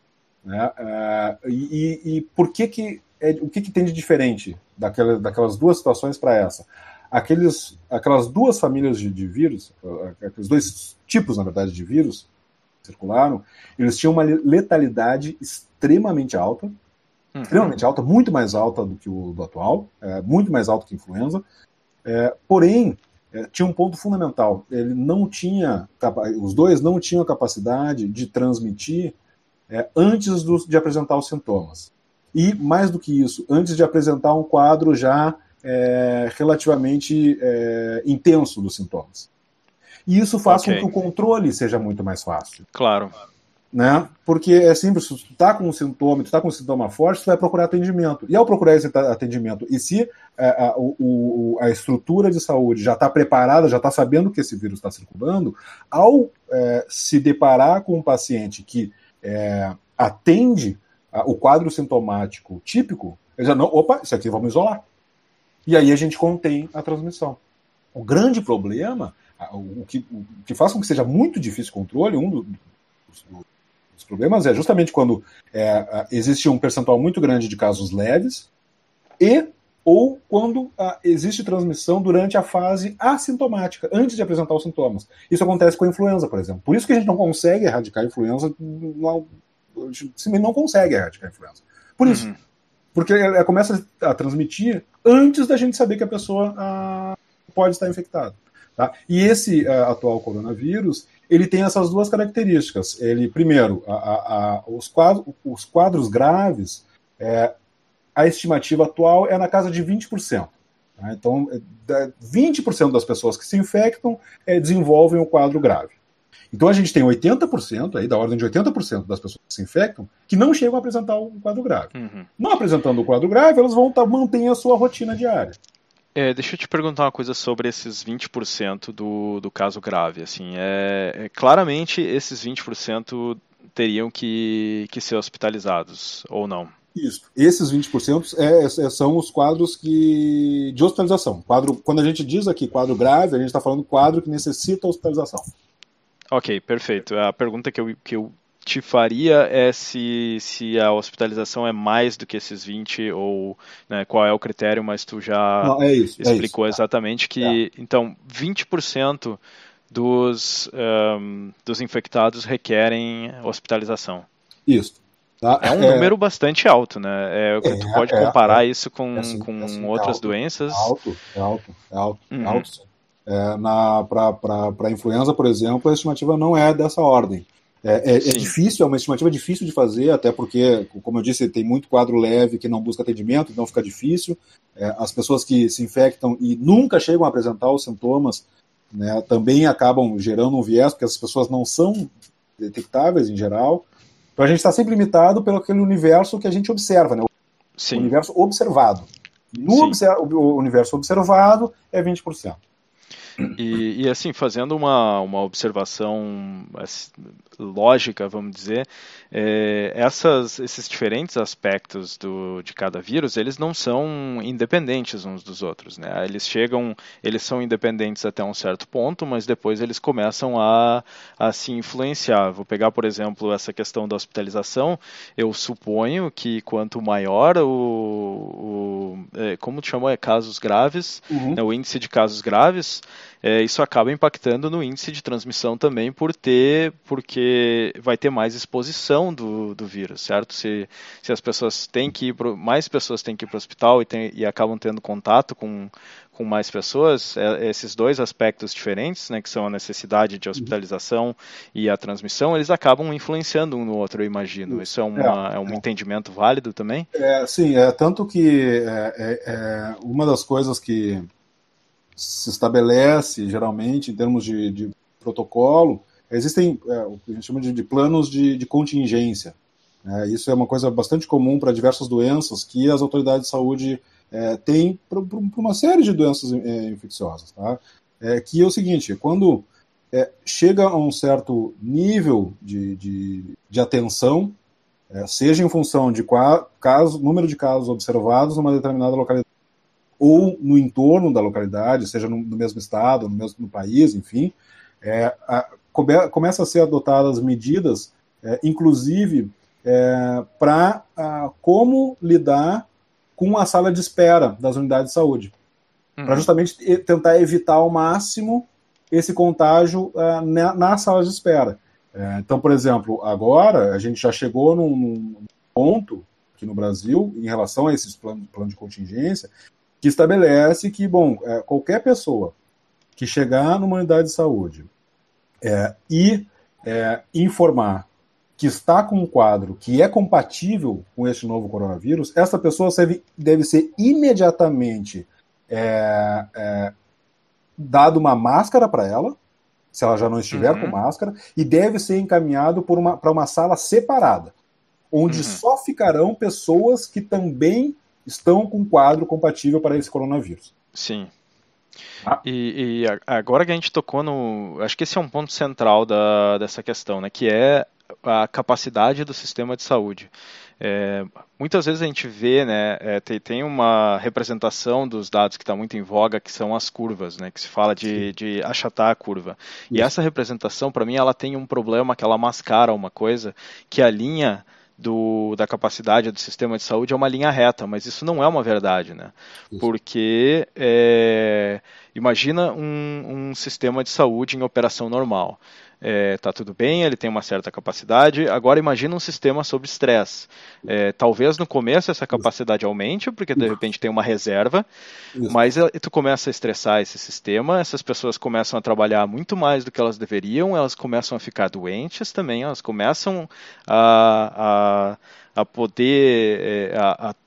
Né? É, e, e, por que que é, o que, que tem de diferente daquela, daquelas duas situações para essa? Aqueles, aquelas duas famílias de, de vírus, aqueles dois tipos, na verdade, de vírus, circularam, eles tinham uma letalidade extremamente alta, uhum. extremamente alta, muito mais alta do que o do atual, é, muito mais alta que a influenza. É, porém, é, tinha um ponto fundamental: ele não tinha, os dois não tinham a capacidade de transmitir é, antes do, de apresentar os sintomas. E mais do que isso, antes de apresentar um quadro já é, relativamente é, intenso dos sintomas. E isso faz okay. com que o controle seja muito mais fácil. Claro. Né? Porque é simples, se tu tá com um sintoma, tu tá com um sintoma forte, tu vai procurar atendimento. E ao procurar esse atendimento, e se a, é, a, o, a estrutura de saúde já está preparada, já está sabendo que esse vírus está circulando, ao é, se deparar com um paciente que é, atende a, o quadro sintomático típico, ele já não, opa, isso aqui vamos isolar. E aí a gente contém a transmissão. O grande problema o que, o que faz com que seja muito difícil o controle, um dos, dos problemas é justamente quando é, existe um percentual muito grande de casos leves e ou quando ah, existe transmissão durante a fase assintomática, antes de apresentar os sintomas. Isso acontece com a influenza, por exemplo. Por isso que a gente não consegue erradicar a influenza, não, a gente não consegue erradicar a influenza. Por isso. Uhum. Porque ela começa a transmitir antes da gente saber que a pessoa ah, pode estar infectada. Tá? E esse uh, atual coronavírus, ele tem essas duas características. Ele, primeiro, a, a, a, os, quadros, os, quadros, graves, é, a estimativa atual é na casa de 20%. Tá? Então, 20% das pessoas que se infectam é, desenvolvem o quadro grave. Então a gente tem 80%, aí da ordem de 80% das pessoas que se infectam, que não chegam a apresentar o quadro grave. Uhum. Não apresentando o quadro grave, elas vão tá, manter a sua rotina diária. É, deixa eu te perguntar uma coisa sobre esses 20% do, do caso grave. Assim, é, é, claramente esses 20% teriam que, que ser hospitalizados, ou não? Isso. Esses 20% é, é, são os quadros que, de hospitalização. Quadro, quando a gente diz aqui quadro grave, a gente está falando quadro que necessita hospitalização. Ok, perfeito. A pergunta que eu, que eu te faria é se, se a hospitalização é mais do que esses 20 ou né, qual é o critério, mas tu já Não, é isso, explicou é exatamente que, é. então, 20% dos, um, dos infectados requerem hospitalização. Isso. Tá? É um é, número bastante alto, né? É, tu é, pode comparar isso com, assim, com assim, outras alto, doenças. Alto, é alto, é alto, uhum. alto. Para a influenza, por exemplo, a estimativa não é dessa ordem. É, é, é, difícil, é uma estimativa difícil de fazer, até porque, como eu disse, tem muito quadro leve que não busca atendimento, então fica difícil. É, as pessoas que se infectam e nunca chegam a apresentar os sintomas né, também acabam gerando um viés, porque as pessoas não são detectáveis em geral. Então a gente está sempre limitado pelo aquele universo que a gente observa, né? Sim. O universo observado. No o universo observado é 20%. E, e, assim, fazendo uma, uma observação lógica, vamos dizer, é, essas, esses diferentes aspectos do, de cada vírus, eles não são independentes uns dos outros, né? Eles chegam, eles são independentes até um certo ponto, mas depois eles começam a, a se influenciar. Vou pegar, por exemplo, essa questão da hospitalização. Eu suponho que quanto maior o, o é, como chamou, é casos graves, uhum. né, o índice de casos graves, é, isso acaba impactando no índice de transmissão também por ter, porque vai ter mais exposição do, do vírus, certo? Se, se as pessoas têm que ir pro, mais pessoas têm que ir para o hospital e, tem, e acabam tendo contato com, com mais pessoas, é, esses dois aspectos diferentes, né, que são a necessidade de hospitalização e a transmissão, eles acabam influenciando um no outro, eu imagino. Isso é, uma, é, é um entendimento válido também? É, sim, é tanto que é, é, é uma das coisas que se estabelece, geralmente, em termos de, de protocolo, existem é, o que a gente chama de, de planos de, de contingência. É, isso é uma coisa bastante comum para diversas doenças que as autoridades de saúde é, têm para uma série de doenças é, infecciosas. Tá? É, que é o seguinte, quando é, chega a um certo nível de, de, de atenção, seja em função de caso, número de casos observados numa determinada localidade, ou no entorno da localidade, seja no, no mesmo estado, no mesmo no país, enfim, é, a, come, começa a ser adotadas medidas, é, inclusive é, para como lidar com a sala de espera das unidades de saúde, uhum. para justamente tentar evitar ao máximo esse contágio uh, na, na, sala de espera. É, então, por exemplo, agora a gente já chegou num, num ponto aqui no Brasil, em relação a esses planos plano de contingência, que estabelece que, bom, é, qualquer pessoa que chegar numa unidade de saúde é, e é, informar que está com um quadro que é compatível com este novo coronavírus, essa pessoa deve, deve ser imediatamente é, é, dado uma máscara para ela, se ela já não estiver uhum. com máscara, e deve ser encaminhado para uma, uma sala separada, onde uhum. só ficarão pessoas que também estão com um quadro compatível para esse coronavírus. Sim. Ah. E, e, agora que a gente tocou no. Acho que esse é um ponto central da, dessa questão, né? Que é a capacidade do sistema de saúde. É, muitas vezes a gente vê, né, é, tem, tem, uma representação dos dados que está muito em voga, que são as curvas, né, que se fala de, de achatar a curva. Isso. E essa representação, para mim, ela tem um problema que ela mascara uma coisa, que a linha do, da capacidade do sistema de saúde é uma linha reta, mas isso não é uma verdade, né? Isso. Porque é, imagina um, um sistema de saúde em operação normal é, tá tudo bem, ele tem uma certa capacidade. Agora imagina um sistema sob estresse. É, talvez no começo essa capacidade aumente, porque de repente tem uma reserva, Isso. mas é, tu começa a estressar esse sistema, essas pessoas começam a trabalhar muito mais do que elas deveriam, elas começam a ficar doentes também, elas começam a, a, a poder a, a a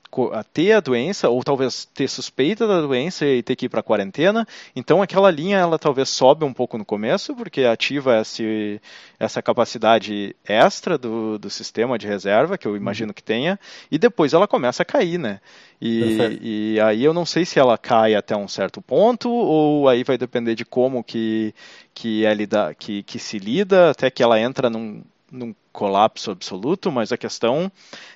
ter a doença ou talvez ter suspeita da doença e ter que ir para quarentena. Então aquela linha ela talvez sobe um pouco no começo porque ativa esse, essa capacidade extra do, do sistema de reserva que eu imagino que tenha e depois ela começa a cair, né? E, e, aí eu não sei se ela cai até um certo ponto ou aí vai depender de como que que é lida, que, que se lida até que ela entra num num colapso absoluto, mas a questão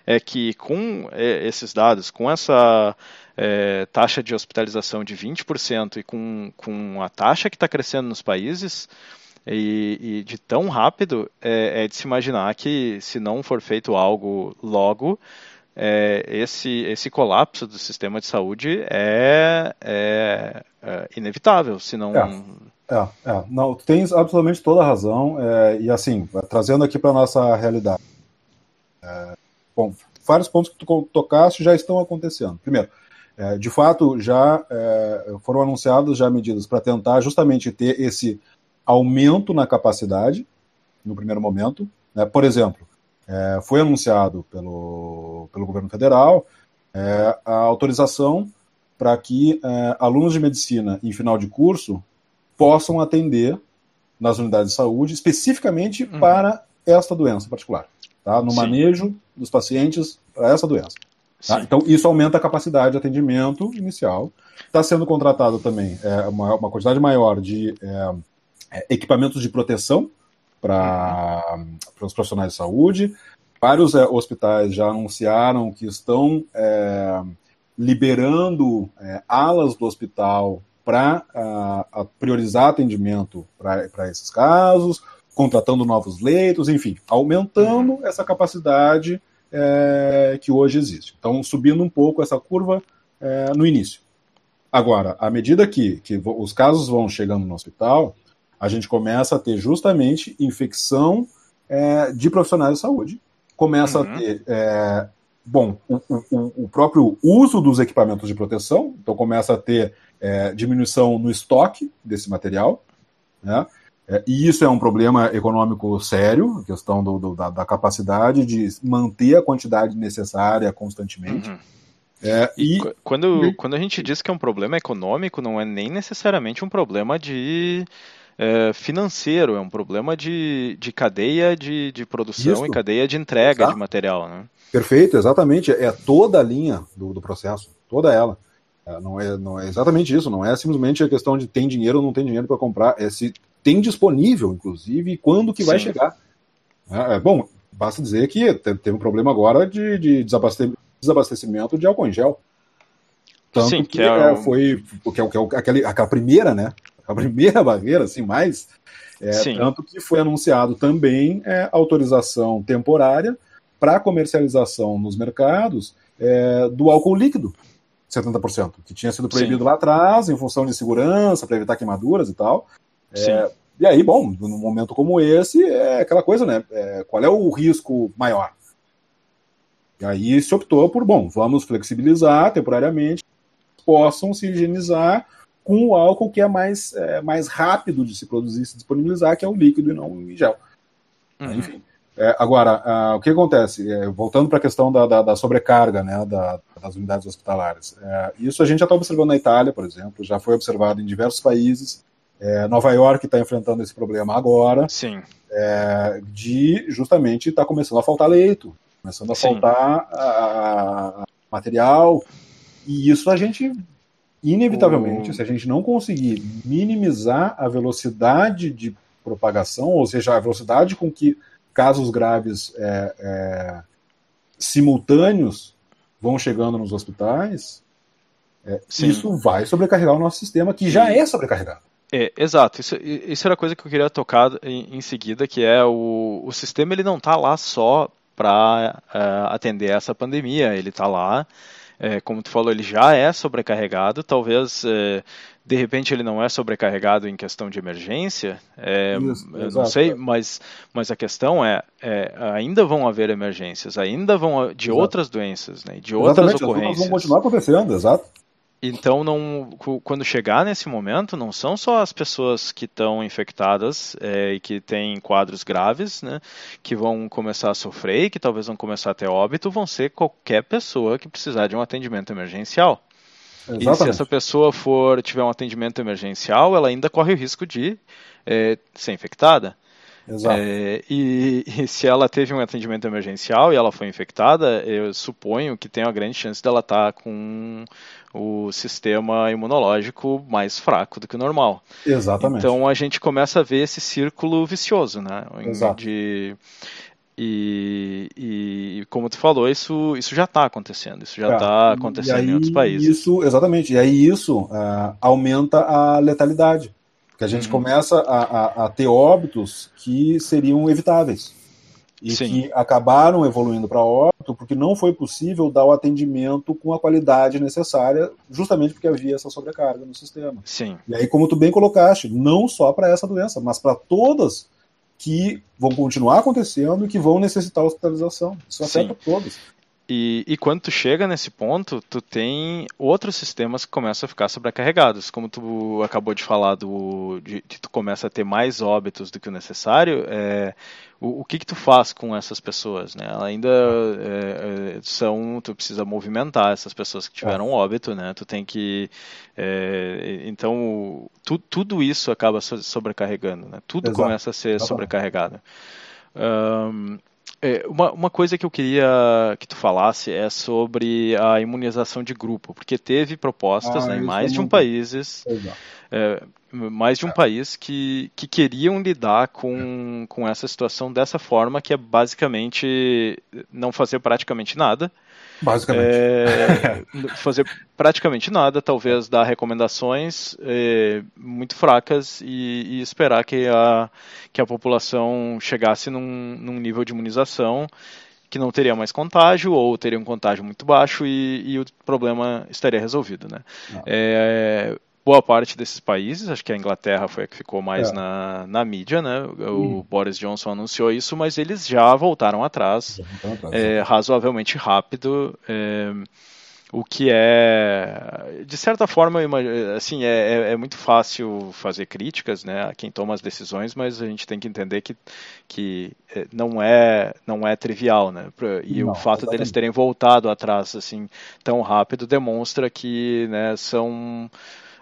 é que com é, esses dados, com essa é, taxa de hospitalização de 20% e com, com a taxa que está crescendo nos países, e, e de tão rápido, é, é, de se imaginar que se não for feito algo logo, é, esse, esse colapso do sistema de saúde é, é, é inevitável, se não é. É, não, tu tens absolutamente toda a razão, é, e assim, trazendo aqui para nossa realidade. É, bom, vários pontos que tu tocaste já estão acontecendo. Primeiro, é, de fato, já é, foram anunciadas já medidas para tentar justamente ter esse aumento na capacidade, no primeiro momento. Né? Por exemplo, é, foi anunciado pelo, pelo governo federal a autorização para que alunos de medicina em final de curso possam atender nas unidades de saúde, especificamente uhum. para esta doença particular. tá? no Sim. manejo dos pacientes para essa doença. Tá? Então, isso aumenta a capacidade de atendimento inicial. Está sendo contratado também é, uma, uma, quantidade maior de é, é equipamentos de proteção para os profissionais de saúde. Vários é, hospitais já anunciaram que estão é, liberando é, alas do hospital para priorizar atendimento para esses casos, contratando novos leitos, enfim, aumentando uhum. essa capacidade é, que hoje existe. Então, subindo um pouco essa curva é, no início. Agora, à medida que, que os casos vão chegando no hospital, a gente começa a ter justamente infecção é, de profissionais de saúde, começa uhum. a ter é, bom, o, o, o, próprio uso dos equipamentos de proteção, então começa a ter é, diminuição no estoque desse material, né? É, e isso é um problema econômico sério, a questão do, do, da, da, capacidade de manter a quantidade necessária constantemente. Uhum. É, e, e, quando, quando a gente diz que é um problema econômico, não é nem necessariamente um problema de é, financeiro, é um problema de, de cadeia de, de produção Isso. e cadeia de entrega Exato. de material. Né? Perfeito, exatamente. É toda a linha do, do processo, toda ela. É, não, é, não é exatamente isso, não é simplesmente a questão de tem dinheiro ou não tem dinheiro para comprar, é se tem disponível, inclusive, e quando que vai chegar. É, é, bom, basta dizer que teve um problema agora de, de desabastecimento de álcool em gel. Tanto Sim, que, que é, é foi que é, que é aquela, aquela primeira, né? A primeira barreira, assim, mais. É, tanto que foi anunciado também é, autorização temporária para comercialização nos mercados do álcool líquido, 70%, que tinha sido proibido Sim. lá atrás, em função de segurança, para evitar queimaduras e tal. É, e aí, bom, num momento como esse, é aquela coisa, né? É, qual é o risco maior? E aí se optou por, bom, vamos flexibilizar temporariamente, possam se higienizar com o álcool que é mais, é, mais rápido de se produzir e se disponibilizar, que é o líquido e não o gel. Uhum. Enfim. É, agora, uh, o que acontece? É, voltando para a questão da, da, da, sobrecarga né, da, das unidades hospitalares. É, isso a gente já está observando na Itália, por exemplo, já foi observado em diversos países. É, Nova York está enfrentando esse problema agora. Sim. É, de justamente estar tá começando a faltar leito, começando a Sim. faltar a, a material. E isso a gente inevitavelmente, o... se a gente não conseguir minimizar a velocidade de propagação, ou seja, a velocidade com que casos graves é, é, simultâneos vão chegando nos hospitais, é, isso vai sobrecarregar o nosso sistema, que já é sobrecarregado. É, exato, isso, isso era coisa que eu queria tocar em, em seguida, que é o, o sistema ele não está lá só para uh, é, atender essa pandemia, ele está lá é, como tu falou, ele já é sobrecarregado, talvez é, de repente ele não é sobrecarregado em questão de emergência, é, Isso, eu não sei, mas, mas a questão é, é, ainda vão haver emergências, ainda vão de exato. outras doenças, né, de outras Exatamente, ocorrências. vão continuar acontecendo, exato. Então, não, quando chegar nesse momento, não são só as pessoas que estão infectadas é, e que têm quadros graves, né, que vão começar a sofrer e que talvez vão começar a ter óbito, vão ser qualquer pessoa que precisar de um atendimento emergencial. Exatamente. E se essa pessoa for tiver um atendimento emergencial, ela ainda corre o risco de é, ser infectada. Exato. É, e, e, se ela teve um atendimento emergencial e ela foi infectada, eu suponho que tem uma grande chance dela estar tá com o sistema imunológico mais fraco do que o normal. Exatamente. Então a gente começa a ver esse círculo vicioso, né? Exato. De, e, e, como tu falou, isso, isso já está acontecendo, isso já está é, acontecendo aí, em outros países. Isso, exatamente, e aí isso uh, aumenta a letalidade. Porque a gente uhum. começa a, a, a, ter óbitos que seriam evitáveis. E Sim. que acabaram evoluindo para óbito porque não foi possível dar o atendimento com a qualidade necessária, justamente porque havia essa sobrecarga no sistema. Sim. E aí, como tu bem colocaste, não só para essa doença, mas para todas que vão continuar acontecendo e que vão necessitar hospitalização. Isso afeta todas. E, e, quando tu chega nesse ponto, tu tem outros sistemas que começam a ficar sobrecarregados. Como tu acabou de falar do, de, de tu começa a ter mais óbitos do que o necessário, é, o, o que que tu faz com essas pessoas, né? Ainda é, é, são, tu precisa movimentar essas pessoas que tiveram óbito, né? Tu tem que, é, então, tu, tudo isso acaba sobrecarregando, né? Tudo Exato. começa a ser sobrecarregado. Um, É, uma, uma coisa que eu queria que tu falasse é sobre a imunização de grupo, porque teve propostas ah, né, em mais de um países, é, mais de um país que, que queriam lidar com, com essa situação dessa forma, que é basicamente não fazer praticamente nada, Basicamente. É, fazer praticamente nada, talvez dar recomendações é, muito fracas e, e, esperar que a, que a população chegasse num, num nível de imunização que não teria mais contágio ou teria um contágio muito baixo e, e o problema estaria resolvido. Né? É, boa parte desses países, acho que a Inglaterra foi a que ficou mais é. na, na mídia, né? O hum. Boris Johnson anunciou isso, mas eles já voltaram atrás, já atrás é, razoavelmente rápido. É, o que é, de certa forma, assim, é, é, é, muito fácil fazer críticas, né, a quem toma as decisões, mas a gente tem que entender que, que é, não é não é trivial, né, e não, o fato exatamente. deles terem voltado atrás assim tão rápido demonstra que, né, são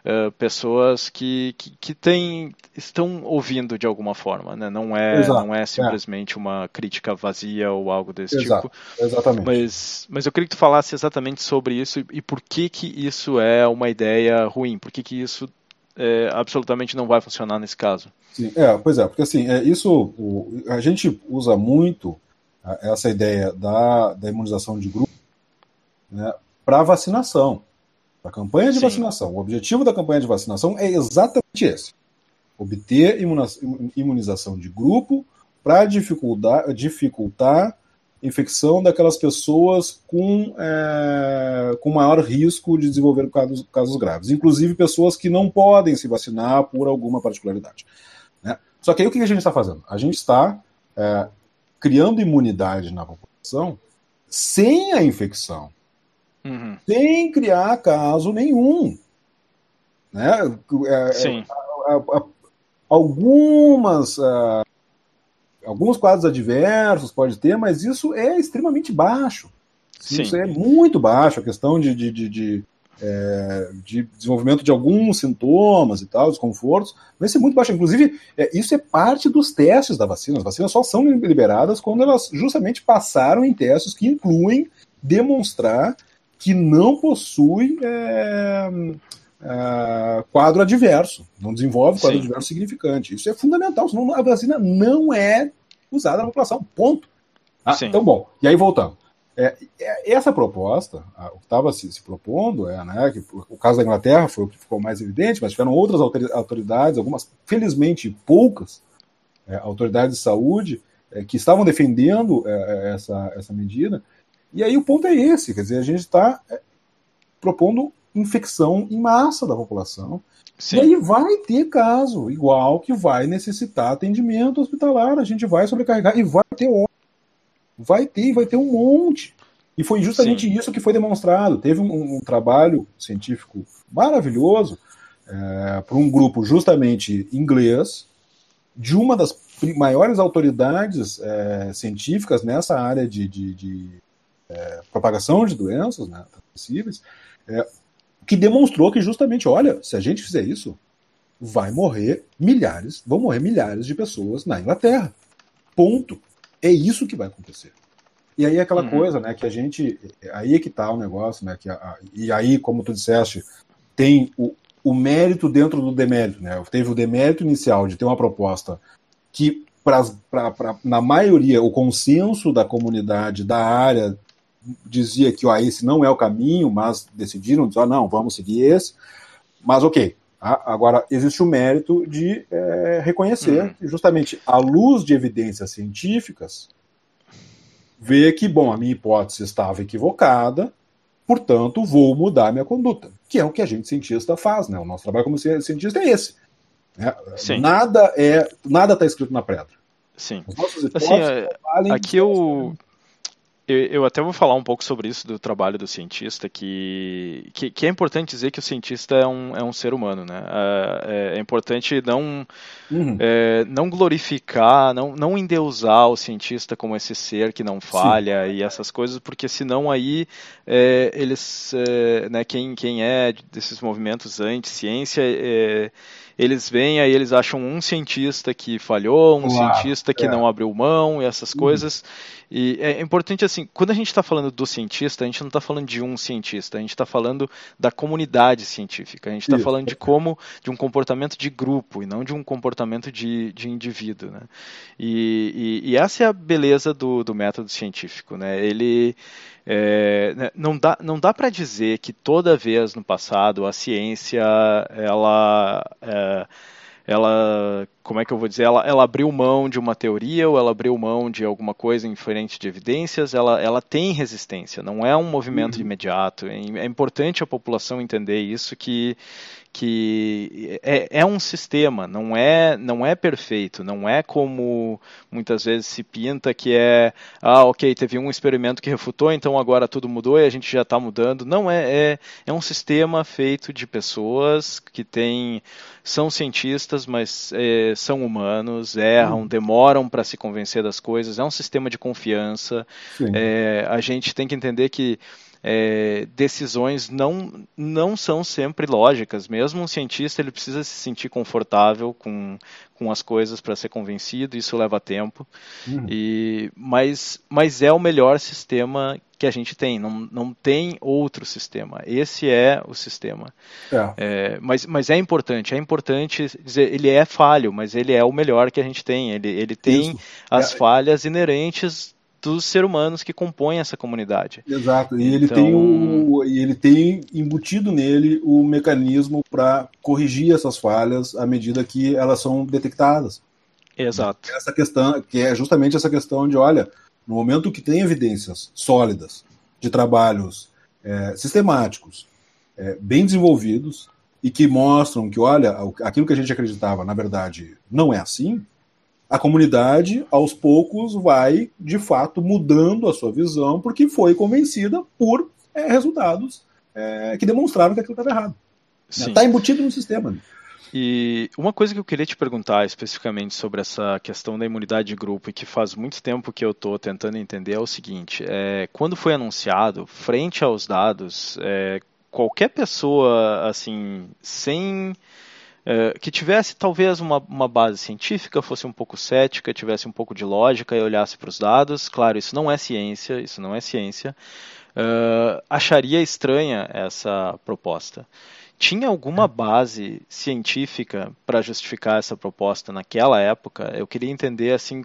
uh, pessoas que, que, que tem, estão ouvindo de alguma forma, né? Não é, Exato, não é, é. simplesmente é. uma crítica vazia ou algo desse Exato, tipo. Exatamente. Mas, mas eu queria que tu falasse exatamente sobre isso e, e por que que isso é uma ideia ruim, por que que isso é, absolutamente não vai funcionar nesse caso. Sim, é, pois é, porque assim, é, isso o, a gente usa muito essa ideia da, da imunização de grupo né, para vacinação da campanha de Sim. vacinação. O objetivo da campanha de vacinação é exatamente esse: obter imunização de grupo para dificultar, dificultar infecção daquelas pessoas com, é, com maior risco de desenvolver casos, casos graves, inclusive pessoas que não podem se vacinar por alguma particularidade. Né? Só que aí o que a gente está fazendo? A gente está é, criando imunidade na população sem a infecção uhum. sem criar caso nenhum. Né? É, Sim. A, a, algumas. Uh, alguns quadros adversos pode ter, mas isso é extremamente baixo. Sim. Isso é muito baixo, a questão de, de, de, de, é, de desenvolvimento de alguns sintomas e tal, desconfortos, vai ser muito baixo. Inclusive, é, isso é parte dos testes da vacina. As vacinas só são liberadas quando elas justamente passaram em testes que incluem demonstrar que não possui é, é, quadro adverso, não desenvolve quadro Sim. adverso significante. Isso é fundamental, senão a vacina não é usada na população. Ponto. Ah, então, bom, e aí voltando. É, é essa proposta, o que estava se, se, propondo, é, né, que o caso da Inglaterra foi o que ficou mais evidente, mas tiveram outras autoridades, algumas, felizmente poucas, é, autoridades de saúde, é, que estavam defendendo é, essa, essa medida, e aí o ponto é esse, quer dizer, a gente está é, propondo infecção em massa da população. Sim. E aí vai ter caso igual que vai necessitar atendimento hospitalar, a gente vai sobrecarregar e vai ter vai ter, vai ter um monte. E foi justamente Sim. isso que foi demonstrado. Teve um, um trabalho científico maravilhoso é, para um grupo justamente inglês de uma das maiores autoridades é, científicas nessa área de, de, de é, propagação de doenças né, transmissíveis, é, que demonstrou que justamente, olha, se a gente fizer isso, vai morrer milhares, vão morrer milhares de pessoas na Inglaterra. Ponto. É isso que vai acontecer. E aí aquela uhum. coisa, né, que a gente, aí é que tá o negócio, né, que a, e aí, como tu disseste, tem o, o mérito dentro do demérito, né? Teve o demérito inicial de ter uma proposta que, pra, pra, pra, na maioria, o consenso da comunidade da área dizia que ó, esse não é o caminho, mas decidiram, dizer, não, vamos seguir esse. Mas ok, tá? agora existe o mérito de é, reconhecer uhum. justamente à luz de evidências científicas, ver que, bom, a minha hipótese estava equivocada, portanto, vou mudar minha conduta, que é o que a gente cientista faz, né? O nosso trabalho como cientista é esse. Né? Nada é, nada está escrito na pedra. Sim. Assim, aqui eu, eu até vou falar um pouco sobre isso do trabalho do cientista, que, que, que, é importante dizer que o cientista é um, é um ser humano, né? É, é importante não, uhum. é, não glorificar, não, não endeusar o cientista como esse ser que não falha Sim. e essas coisas, porque senão aí é, eles, é, né, quem, quem é desses movimentos anti-ciência, é, eles vêm aí eles acham um cientista que falhou, um claro, cientista que é. não abriu mão e essas uhum. coisas. E é importante assim, quando a gente está falando do cientista, a gente não está falando de um cientista, a gente está falando da comunidade científica, a gente está falando de como, de um comportamento de grupo e não de um comportamento de, de indivíduo, né? E, e, e essa é a beleza do, do método científico, né? Ele é, né, não dá, não dá para dizer que toda vez no passado a ciência ela é, ela, como é que eu vou dizer, ela, ela abriu mão de uma teoria ou ela abriu mão de alguma coisa em frente de evidências, ela, ela tem resistência, não é um movimento uhum. imediato. É, é, importante a população entender isso, que, que é, é um sistema, não é, não é perfeito, não é como muitas vezes se pinta que é, ah, ok, teve um experimento que refutou, então agora tudo mudou e a gente já está mudando. Não, é, é, é um sistema feito de pessoas que têm são cientistas, mas é, são humanos, erram, uhum. demoram para se convencer das coisas. É um sistema de confiança. É, a gente tem que entender que é, decisões não, não são sempre lógicas. Mesmo um cientista ele precisa se sentir confortável com, com as coisas para ser convencido, isso leva tempo. Uhum. E, mas, mas é o melhor sistema que a gente tem, não, não tem outro sistema. Esse é o sistema. É. É, mas, mas é importante, é importante dizer, ele é falho, mas ele é o melhor que a gente tem. Ele, ele tem Isso. as é. falhas inerentes dos seres humanos que compõem essa comunidade. Exato. E ele então... tem o, e ele tem embutido nele o mecanismo para corrigir essas falhas à medida que elas são detectadas. Exato. Essa questão, que é justamente essa questão de, olha, no momento que tem evidências sólidas de trabalhos é, sistemáticos, é, bem desenvolvidos e que mostram que, olha, aquilo que a gente acreditava, na verdade, não é assim, a comunidade, aos poucos, vai, de fato, mudando a sua visão, porque foi convencida por é, resultados é, que demonstraram que aquilo estava errado. Está embutido no sistema. E uma coisa que eu queria te perguntar especificamente sobre essa questão da imunidade de grupo e que faz muito tempo que eu estou tentando entender é o seguinte: é, quando foi anunciado, frente aos dados, é, qualquer pessoa assim sem é, que tivesse talvez uma, uma, base científica, fosse um pouco cética, tivesse um pouco de lógica e olhasse para os dados. Claro, isso não é ciência, isso não é ciência. Uh, acharia estranha essa proposta. Tinha alguma base científica para justificar essa proposta naquela época? Eu queria entender assim,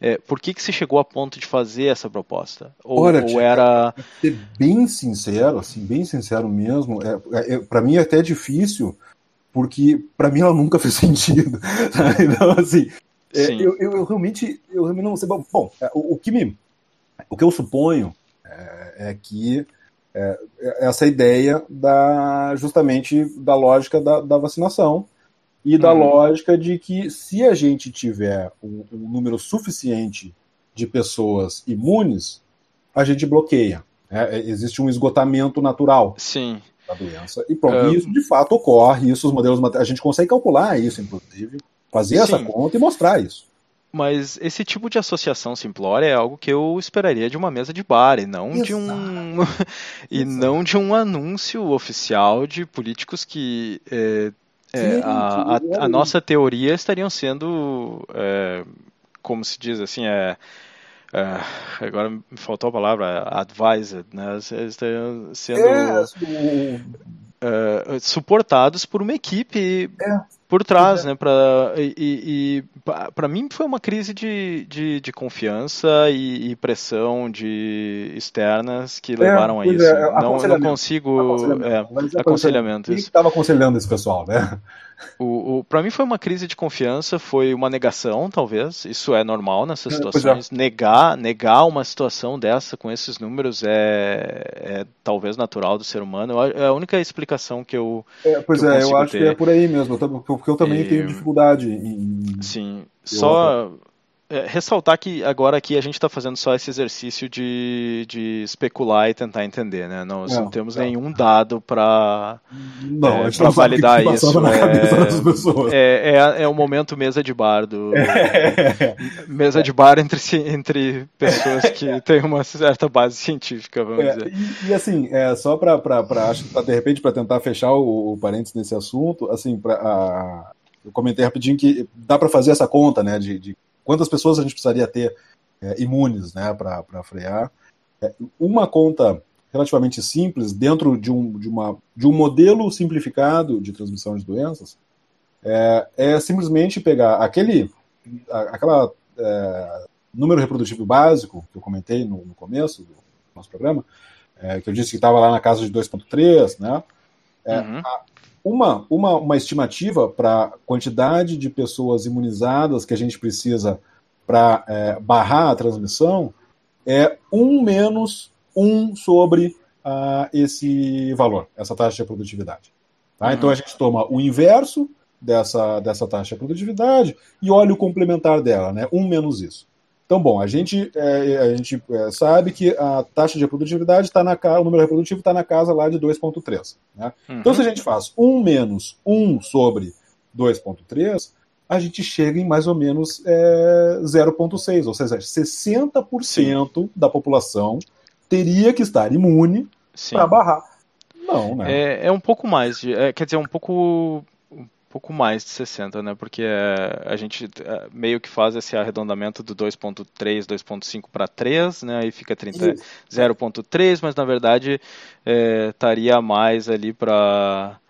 é, por que, que se chegou a ponto de fazer essa proposta? Ou, Olha, ou era ser bem sincero, assim, bem sincero mesmo. É, é para mim é até difícil porque para mim ela nunca fez sentido. Então, assim, é, eu, eu, eu, realmente, eu realmente não sei. Bom, é, o, o, que me, o que eu suponho é, é que é, é, essa ideia da justamente da lógica da, da vacinação e da uhum. lógica de que se a gente tiver um, um número suficiente de pessoas imunes, a gente bloqueia. É, existe um esgotamento natural. Sim da doença. E pronto, um... isso de fato ocorre, isso os modelos a gente consegue calcular isso, inclusive, fazer Sim. essa conta e mostrar isso. Mas esse tipo de associação simplória é algo que eu esperaria de uma mesa de bar e não Exato. de um e não de um anúncio oficial de políticos que é, é, Sim, a, a, a, nossa teoria estariam sendo é, como se diz assim é Uh, agora me faltou a palavra, advised, né? Estão sendo é, uh, suportados por uma equipe é, por trás, é. né? Pra, e e para mim foi uma crise de, de, de confiança e, e, pressão de externas que é, levaram a isso. É, não, não consigo. Aconselhamento. aconselhamento Quem estava aconselhando esse pessoal, né? O, o para mim foi uma crise de confiança, foi uma negação, talvez. Isso é normal nessas é, situações. É. Negar, negar uma situação dessa com esses números é, é, talvez natural do ser humano. É a única explicação que eu. É, pois que eu é, eu acho ter. que é por aí mesmo, porque eu também e... tenho dificuldade em. Sim, só é, ressaltar que agora aqui a gente está fazendo só esse exercício de, de especular e tentar entender, né? Nós não, não temos não. nenhum dado para é, validar isso. É, é, é, é, o momento mesa de bar do mesa de bar entre, entre pessoas que têm uma certa base científica, vamos é, dizer. E, e, assim, é, só para acho que de repente para tentar fechar o, o parênteses nesse assunto, assim, para eu comentei rapidinho que dá para fazer essa conta, né, de, de, quantas pessoas a gente precisaria ter é, imunes, né, para frear. É, uma conta relativamente simples dentro de um, de, uma, de um modelo simplificado de transmissão de doenças é, é simplesmente pegar aquele aquela é, número reprodutivo básico que eu comentei no, no começo do nosso programa, é, que eu disse que estava lá na casa de 2.3, né? É, uhum. a, uma, uma, uma estimativa para a quantidade de pessoas imunizadas que a gente precisa para é, barrar a transmissão é 1 menos 1 sobre uh, esse valor, essa taxa de produtividade. Tá? Uhum. Então a gente toma o inverso dessa, dessa taxa de produtividade e olha o complementar dela, né? 1 menos isso. Então, bom, a gente, é, a gente é, sabe que a taxa de reprodutividade está na casa, o número reprodutivo está na casa lá de 2,3. Né? Uhum. Então, se a gente faz 1 menos 1 sobre 2,3, a gente chega em mais ou menos é, 0,6, ou seja, 60% Sim. da população teria que estar imune para barrar. Não, né? É, é um pouco mais, é, quer dizer, um pouco pouco mais de 60, né? Porque é, a gente é, meio que faz esse arredondamento do 2.3, 2.5 para 3, né? Aí fica 0.3, mas na verdade é, estaria mais ali para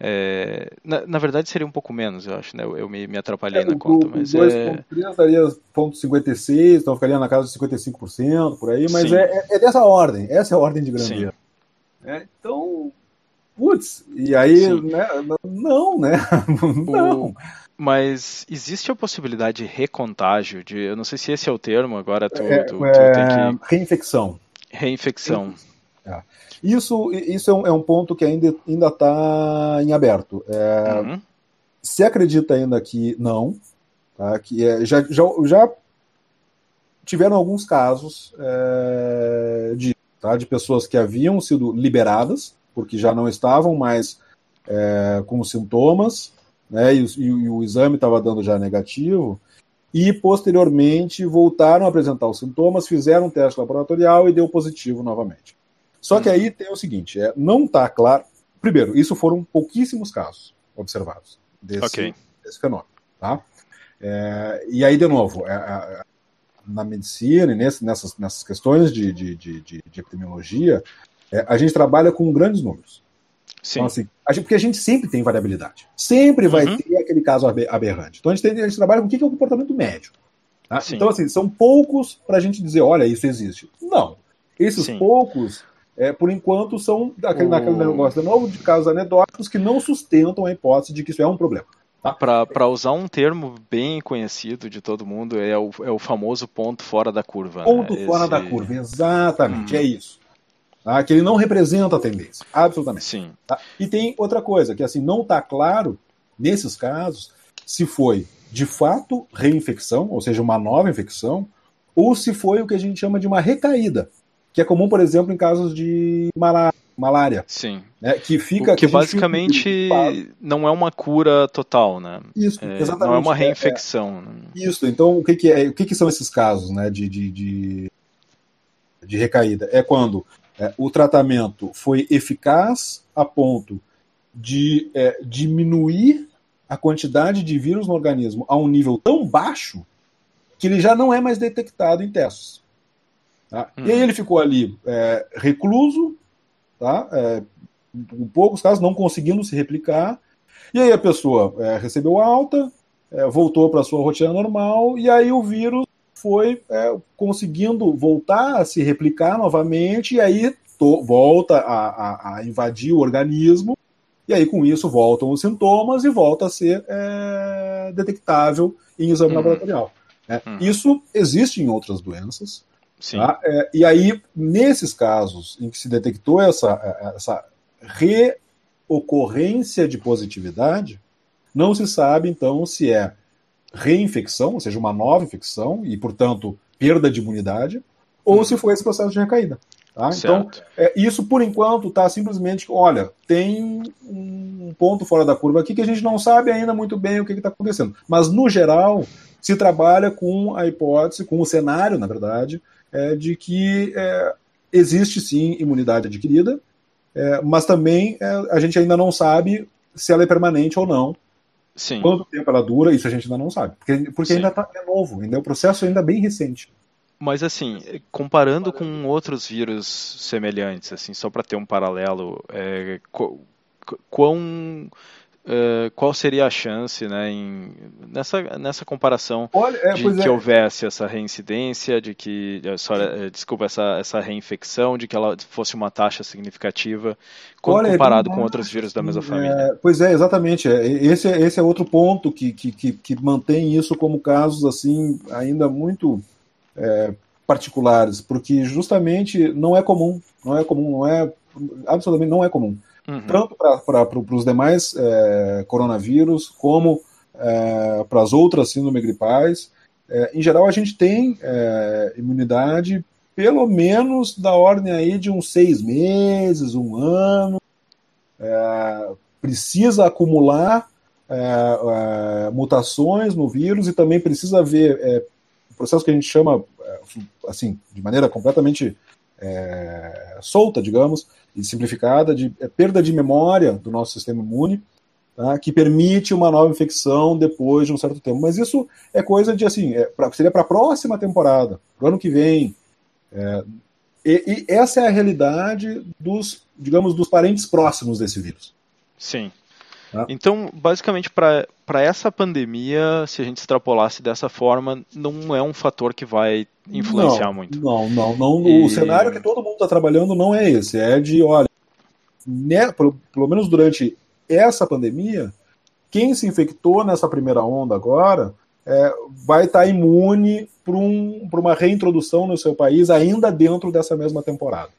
é, na, na, verdade seria um pouco menos, eu acho, né? Eu, eu me, me, atrapalhei é, na conta, mas 2.3 é... daria 0.56, então ficaria na casa de 55% por aí, mas é, é, dessa ordem, essa é a ordem de grandeza. então, putz, e aí, né, não, né? não. Mas existe a possibilidade de recontágio, de, eu não sei se esse é o termo, agora tu, é, tu, tu é, tem que... Reinfecção. Reinfecção. É. Isso, isso é um, é um, ponto que ainda está em aberto. É, uhum. Se acredita ainda que não, tá, que é, já, já, já tiveram alguns casos é, de, tá, de pessoas que haviam sido liberadas porque já não estavam mais é, com sintomas, né, e, e, e o exame estava dando já negativo, e posteriormente voltaram a apresentar os sintomas, fizeram um teste laboratorial e deu positivo novamente. Só que aí tem o seguinte, é, não está claro. Primeiro, isso foram pouquíssimos casos observados desse, okay. desse fenômeno. Tá? É, e aí, de novo, é, na medicina e nesse, nessas, nessas questões de, de, de, de epidemiologia, é, a gente trabalha com grandes números. Sim. Então, assim, a gente, porque a gente sempre tem variabilidade. Sempre vai uhum. ter aquele caso aberrante. Então a gente, tem, a gente trabalha com o que é o comportamento médio. Tá? Então, assim, são poucos para a gente dizer, olha, isso existe. Não. Esses Sim. poucos, é, por enquanto, são aquele, o... naquele negócio de novo de casos anedóticos que não sustentam a hipótese de que isso é um problema. Tá? Para usar um termo bem conhecido de todo mundo, é o, é o famoso ponto fora da curva. Ponto né? fora Esse... da curva, exatamente, hum. é isso. Tá? Que ele não representa a tendência, absolutamente. Sim. Tá? E tem outra coisa, que assim, não está claro, nesses casos, se foi de fato reinfecção, ou seja, uma nova infecção, ou se foi o que a gente chama de uma recaída, que é comum, por exemplo, em casos de malária. Sim. Né, que fica. O que, que basicamente não é uma cura total, né? Isso, é, exatamente. Não é uma reinfecção. É, é. Isso, então o que, que, é, o que, que são esses casos né, de, de, de, de recaída? É quando é, o tratamento foi eficaz a ponto de é, diminuir a quantidade de vírus no organismo a um nível tão baixo que ele já não é mais detectado em testes. Tá? Uhum. E aí ele ficou ali é, recluso, tá? É, em poucos casos não conseguindo se replicar, e aí a pessoa é, recebeu alta, é, voltou para a sua rotina normal, e aí o vírus foi é, conseguindo voltar a se replicar novamente, e aí to, volta a, a, a, invadir o organismo, e aí com isso voltam os sintomas e volta a ser é, detectável em exame uhum. laboratorial. Né? Uhum. Isso existe em outras doenças. Tá? É, e aí, nesses casos em que se detectou essa, é, essa reocorrência de positividade, não se sabe então se é reinfecção, ou seja, uma nova infecção e, portanto, perda de imunidade, ou se foi esse processo de recaída. Tá? Então, é, isso por enquanto está simplesmente, olha, tem um ponto fora da curva aqui que a gente não sabe ainda muito bem o que está acontecendo. Mas, no geral, se trabalha com a hipótese, com o cenário, na verdade, é, de que é, existe sim imunidade adquirida, é, mas também é, a gente ainda não sabe se ela é permanente ou não. Sim. Quanto tempo ela dura, isso a gente ainda não sabe. Porque, porque ainda tá, é novo, ainda é um processo ainda bem recente. Mas assim, comparando com outros vírus semelhantes, assim, só para ter um paralelo, é, quão Uh, qual seria a chance né, em, nessa, nessa comparação Olha, é, de que é. houvesse essa reincidência, de que, sorry, desculpa, essa, essa reinfecção, de que ela fosse uma taxa significativa, Olha, comparado com outros vírus da mesma família? É, pois é, exatamente. Esse, esse é outro ponto que, que, que, que mantém isso como casos assim ainda muito é, particulares, porque justamente não é comum, não é comum, não é absolutamente não é comum, uhum. tanto para os demais é, coronavírus como é, para as outras síndromes gripais. É, em geral, a gente tem é, imunidade pelo menos da ordem aí de uns seis meses, um ano. É, precisa acumular é, mutações no vírus e também precisa ver processo que a gente chama, assim, de maneira completamente solta, digamos, e simplificada, de é, perda de memória do nosso sistema imune, tá, que permite uma nova infecção depois de um certo tempo. Mas isso é coisa de, assim, é, pra, seria para a próxima temporada, para o ano que vem. É, e, e, essa é a realidade dos, digamos, dos parentes próximos desse vírus. Sim. Tá? Então, basicamente, para essa pandemia, se a gente extrapolasse dessa forma, não é um fator que vai influenciar não, muito. Não, não, não. E... O cenário que todo mundo está trabalhando não é esse. É de, olha, né, pelo, pelo menos durante essa pandemia, quem se infectou nessa primeira onda agora é, vai estar tá imune para um, uma reintrodução no seu país ainda dentro dessa mesma temporada.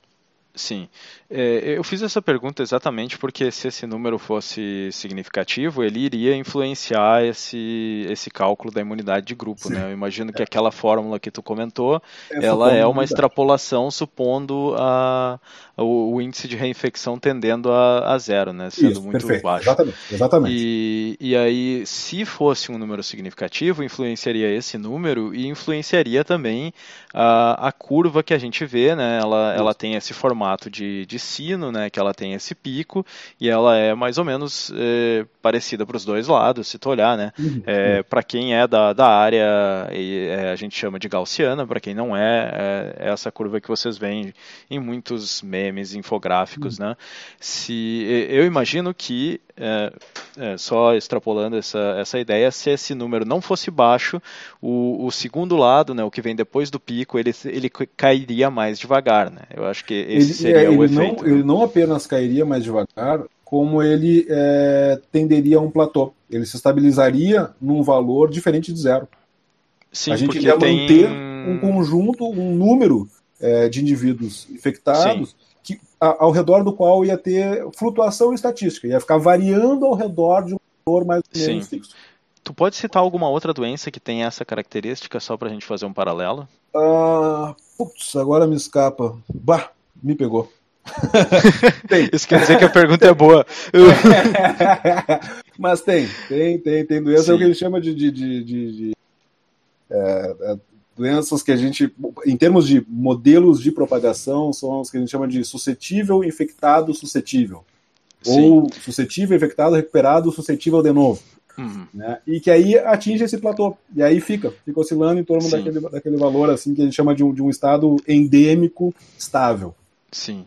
Sim. É, eu fiz essa pergunta exatamente porque se esse número fosse significativo, ele iria influenciar esse, esse cálculo da imunidade de grupo. Né? Eu imagino que aquela fórmula que tu comentou, Essa ela é uma extrapolação supondo a, o, o, índice de reinfecção tendendo a, a zero, né? sendo Isso, muito perfeito. baixo. Exatamente. Exatamente. E, e aí, se fosse um número significativo, influenciaria esse número e influenciaria também a, a curva que a gente vê, né? ela, ela tem esse formato de, de sino, né, que ela tem esse pico e ela é mais ou menos é, parecida para os dois lados, se tu olhar, né? Uhum. É, para quem é da, da área, é, a gente chama de gaussiana, para quem não é, é, essa curva que vocês veem em muitos memes, infográficos, uhum. né? Se eu imagino que é, é, só extrapolando essa, essa ideia, se esse número não fosse baixo, o, o segundo lado, né, o que vem depois do pico, ele, ele cairia mais devagar, né? Eu acho que esse ele, seria é, o efeito. Não, ele não apenas cairia mais devagar, como ele é, tenderia a um platô. Ele se estabilizaria num valor diferente de zero. Sim, a gente ia tem... manter um conjunto, um número é, de indivíduos infectados Sim que, a, ao redor do qual ia ter flutuação estatística, ia ficar variando ao redor de um valor mais ou menos Sim. fixo. Tu pode citar alguma outra doença que tem essa característica só para a gente fazer um paralelo? Ah, putz, agora me escapa. Bah, me pegou. Isso quer dizer que a pergunta é boa. Mas tem, tem, tem, tem doença, Sim. é o que ele chama de, de, de, de é, é, doenças que a gente, em termos de modelos de propagação, são os que a gente chama de suscetível, infectado, suscetível. Sim. Ou suscetível, infectado, recuperado, suscetível de novo. Uhum. Né? E que aí atinge esse platô. E aí fica, fica oscilando em torno daquele, daquele valor assim que a gente chama de um, de um estado endêmico estável. Sim.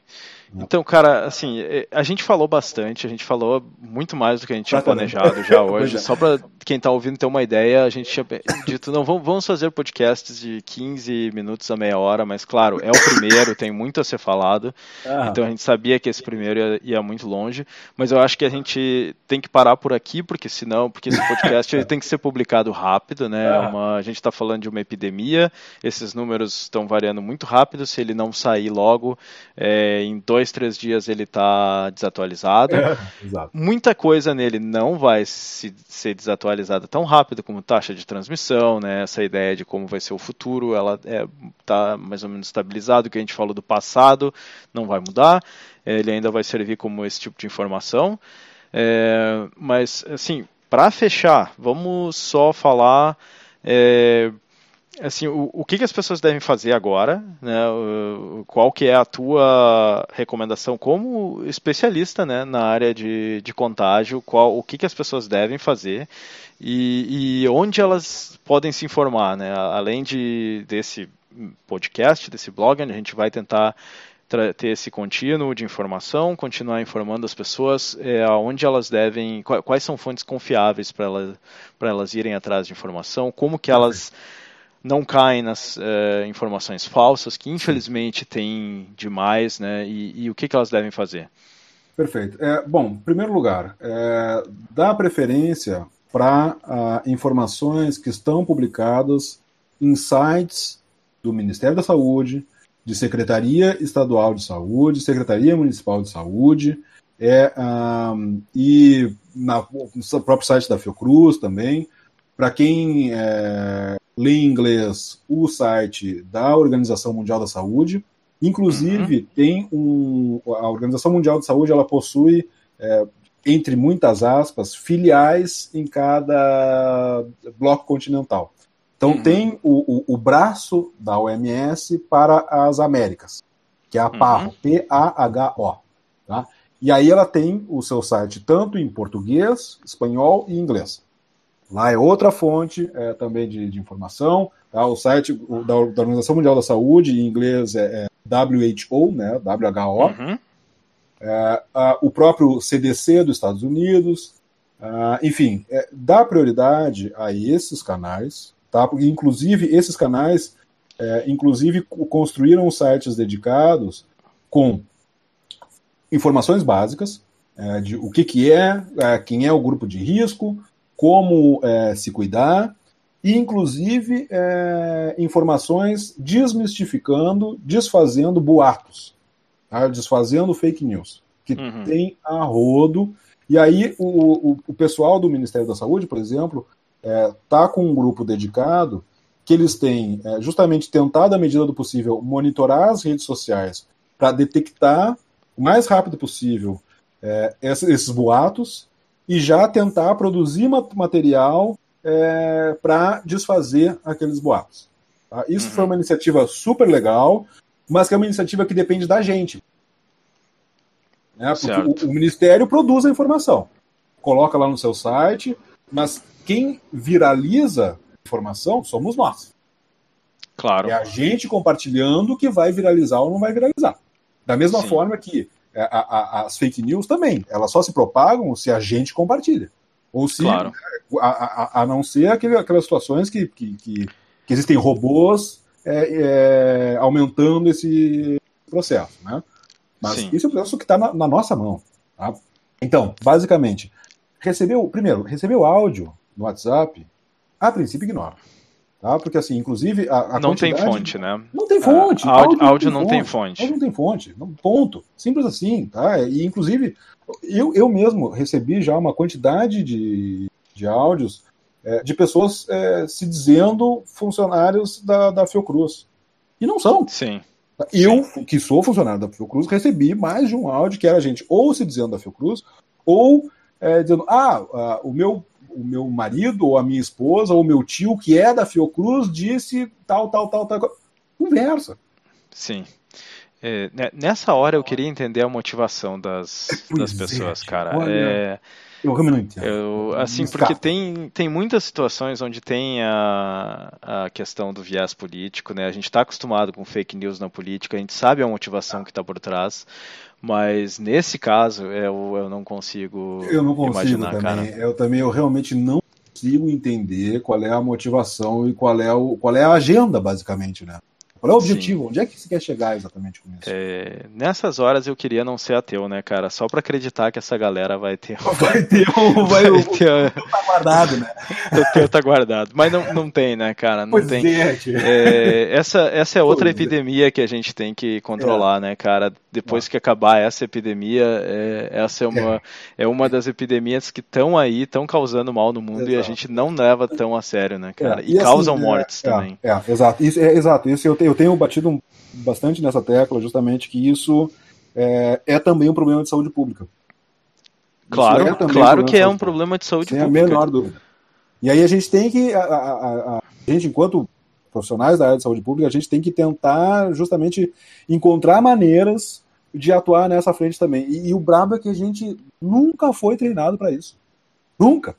Então, cara, assim, é, a gente falou bastante, a gente falou muito mais do que a gente tinha planejado já hoje. É. Só para quem está ouvindo ter uma ideia, a gente tinha dito, não, vamos fazer podcasts de 15 minutos a meia hora, mas claro, é o primeiro, tem muito a ser falado. Ah. Então a gente sabia que esse primeiro ia, ia, muito longe, mas eu acho que a gente tem que parar por aqui, porque senão, porque esse podcast ele tem que ser publicado rápido, né? Ah. Uma, a gente está falando de uma epidemia, esses números estão variando muito rápido, se ele não sair logo é, em dois dois, três dias ele está desatualizado. É, Muita coisa nele não vai se, ser desatualizada tão rápido como taxa de transmissão, né? Essa ideia de como vai ser o futuro, ela está é, mais ou menos estabilizado. O que a gente falou do passado não vai mudar. Ele ainda vai servir como esse tipo de informação. É, mas, assim, para fechar, vamos só falar é, assim, o, o que, que, as pessoas devem fazer agora, né? Qual que é a tua recomendação como especialista né, na área de, de contágio, qual, o que, que as pessoas devem fazer e, e onde elas podem se informar, né? Além de, desse podcast, desse blog, a gente vai tentar ter esse contínuo de informação, continuar informando as pessoas é, aonde elas devem, quais são fontes confiáveis para elas, elas irem atrás de informação, como que elas não caem nas é, informações falsas, que infelizmente tem demais, né, e, e, o que, que elas devem fazer. Perfeito. É, bom, em primeiro lugar, é, dá preferência para uh, informações que estão publicadas em sites do Ministério da Saúde, de Secretaria Estadual de Saúde, Secretaria Municipal de Saúde, é, um, e na, no próprio site da Fiocruz também. Para quem é, lê em inglês, o site da Organização Mundial da Saúde. Inclusive, uhum. tem um. A Organização Mundial da Saúde ela possui, é, entre muitas aspas, filiais em cada bloco continental. Então uhum. tem o, o, o, braço da OMS para as Américas, que é a PAHO, uhum. P-A-H-O. Tá? E aí ela tem o seu site tanto em português, espanhol e inglês. Lá é outra fonte é, também de, de informação. Tá? O site o, da, da, Organização Mundial da Saúde, em inglês é, é WHO, né? WHO. Uhum. É, a, o próprio CDC dos Estados Unidos. A, enfim, é, dá prioridade a esses canais Tá? Inclusive, esses canais é, inclusive construíram sites dedicados com informações básicas é, de o que, que é, quem é o grupo de risco, como é, se cuidar, e inclusive é, informações desmistificando, desfazendo boatos, tá? desfazendo fake news, que uhum. tem a rodo. E aí o, o, o pessoal do Ministério da Saúde, por exemplo, está é, tá com um grupo dedicado que eles têm é, justamente tentado, à medida do possível, monitorar as redes sociais para detectar o mais rápido possível é, esses boatos e já tentar produzir material é, para desfazer aqueles boatos. Tá? Isso uhum. foi uma iniciativa super legal, mas que é uma iniciativa que depende da gente. Né? Porque o, o Ministério produz a informação, coloca lá no seu site, mas quem viraliza informação somos nós. Claro. É a gente compartilhando que vai viralizar ou não vai viralizar. Da mesma Sim. forma que a, a, as fake news também, elas só se propagam se a gente compartilha. Ou se, claro. a, a, não ser aquele, aquelas situações que, que, que, que existem robôs é, é, aumentando esse processo. Né? Mas Sim. isso é um processo que está na, na, nossa mão. Tá? Então, basicamente, recebeu, primeiro, recebeu áudio no WhatsApp, a princípio ignora. Tá? Porque, assim, inclusive. A, a não tem fonte, né? Não tem fonte. Ah, áudio, áudio, não, tem fonte. Áudio não tem fonte. Ponto. Simples assim. Tá? E, inclusive, eu, eu mesmo recebi já uma quantidade de, de áudios é, de pessoas é, se dizendo funcionários da, da Fiocruz. E não são. Sim. Eu, Sim. que sou funcionário da Fiocruz, recebi mais de um áudio que era gente ou se dizendo da Fiocruz, ou é, dizendo: ah, ah o meu o meu marido, ou a minha esposa, ou meu tio, que é da Fiocruz, disse tal, tal, tal, tal. Conversa. Sim. É, né, nessa hora eu queria entender a motivação das, das é, pessoas, é, cara. Olha, é, eu realmente não entendo. Eu, assim, porque tem, tem muitas situações onde tem a, a questão do viés político, né? A gente está acostumado com fake news na política, a gente sabe a motivação que está por trás, mas nesse caso, eu, eu não consigo Eu não consigo imaginar, também. Cara. Eu também eu realmente não consigo entender qual é a motivação e qual é, o, qual é a agenda, basicamente, né? Qual é o objetivo? Sim. Onde é que você quer chegar exatamente com isso? É, nessas horas eu queria não ser ateu, né, cara? Só para acreditar que essa galera vai ter. Vai ter um. Vai, vai ter, tá guardado, né? O teu tá guardado. Mas não, não tem, né, cara? Não pois tem. É, é, essa, essa é outra pois é. epidemia que a gente tem que controlar, é. né, cara? Depois é. que acabar essa epidemia, é, essa é uma, é. uma das epidemias que estão aí, estão causando mal no mundo exato. e a gente não leva tão a sério, né, cara? E, e assim, causam mortes também. É, exato. Isso, é, exato. Isso eu, tenho, eu tenho batido um, bastante nessa tecla, justamente que isso é, é também um problema de saúde pública. Claro, é claro que é um problema de saúde sem pública. Sem a menor dúvida. E aí a gente tem que, a, a, a, a, gente, enquanto profissionais da área de saúde pública, a gente tem que tentar justamente encontrar maneiras de atuar nessa frente também. E, e o brabo é que a gente nunca foi treinado para isso. Nunca.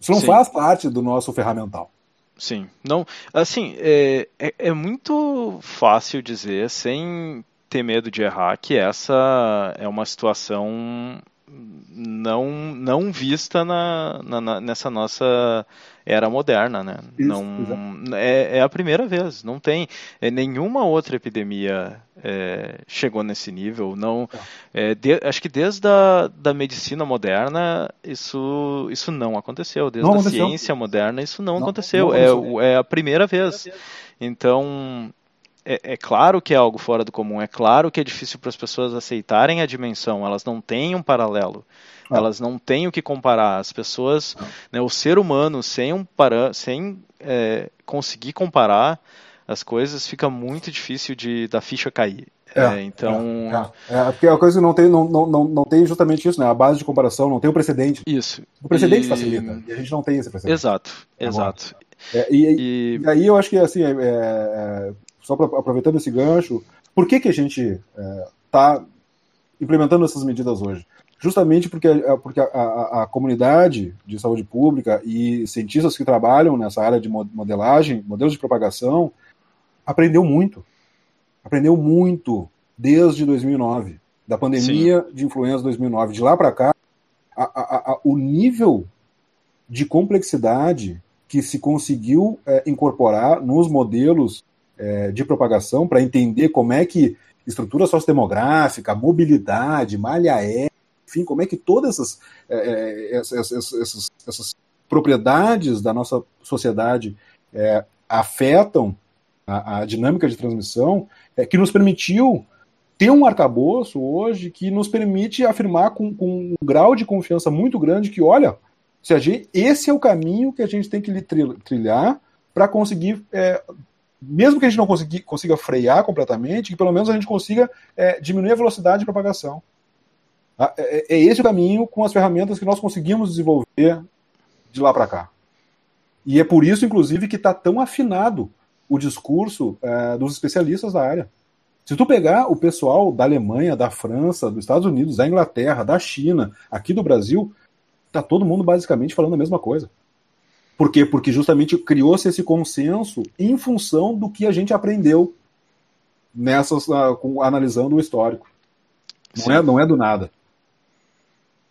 Isso não Sim. faz parte do nosso ferramental. Sim, não, assim, é, é, é, muito fácil dizer, sem ter medo de errar, que essa é uma situação não, não vista na, na nessa nossa era moderna, né? Isso, não é, é, a primeira vez, não tem é, nenhuma outra epidemia é, chegou nesse nível. Não, tá. é, de, acho que desde a da medicina moderna isso isso não aconteceu. Desde não a aconteceu. ciência moderna isso não, não aconteceu. Não aconteceu. É, é a primeira vez. Então é, é, claro que é algo fora do comum, é claro que é difícil para as pessoas aceitarem a dimensão, elas não têm um paralelo. Ah. Elas não têm o que comparar. As pessoas, ah. né, o ser humano, sem, um para, sem é, conseguir comparar as coisas, fica muito difícil de da ficha cair. É, é, então. É, é, é, porque a coisa não tem, não, não, não, não tem justamente isso, né? A base de comparação não tem o precedente. Isso. O precedente e... facilita. E a gente não tem esse precedente. Exato, exato. É, e, e... e, aí eu acho que assim, é, só pra, aproveitando esse gancho, por que, que a gente está implementando essas medidas hoje? justamente porque, é, porque a, a, a, comunidade de saúde pública e cientistas que trabalham nessa área de modelagem, modelos de propagação, aprendeu muito. Aprendeu muito desde 2009, da pandemia Sim. de influenza 2009. De lá para cá, a, o nível de complexidade que se conseguiu é, incorporar nos modelos é, de propagação para entender como é que estrutura sociodemográfica, mobilidade, malha aérea, enfim, como é que todas essas, é, essas, essas, essas, propriedades da nossa sociedade é, afetam a, a, dinâmica de transmissão, é, que nos permitiu ter um arcabouço hoje que nos permite afirmar com, com um grau de confiança muito grande que, olha, se a gente, esse é o caminho que a gente tem que trilhar para conseguir é, mesmo que a gente não consiga, frear completamente, que pelo menos a gente consiga é, diminuir a velocidade de propagação. Ah, é, é, é esse o caminho com as ferramentas que nós conseguimos desenvolver de lá para cá. E é por isso, inclusive, que está tão afinado o discurso é, dos especialistas da área. Se tu pegar o pessoal da Alemanha, da França, dos Estados Unidos, da Inglaterra, da China, aqui do Brasil, tá todo mundo basicamente falando a mesma coisa. Por quê? Porque justamente criou-se esse consenso em função do que a gente aprendeu nessas, com, analisando o histórico. Não é, não é do nada.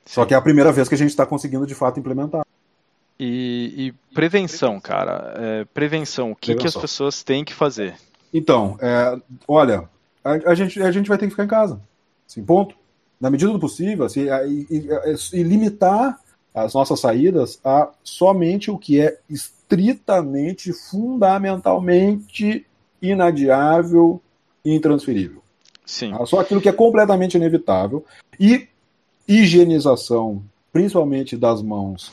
Só que é a primeira vez que a gente está conseguindo de fato implementar. E, e prevenção, cara. É, prevenção. O que, prevenção. que as pessoas têm que fazer? Então, é, olha, a, a, gente, a gente vai ter que ficar em casa. Assim, ponto. Na medida do possível, assim, e, e, e limitar as nossas saídas a somente o que é estritamente, fundamentalmente inadiável e intransferível. Sim. Só aquilo que é completamente inevitável. E higienização, principalmente das mãos,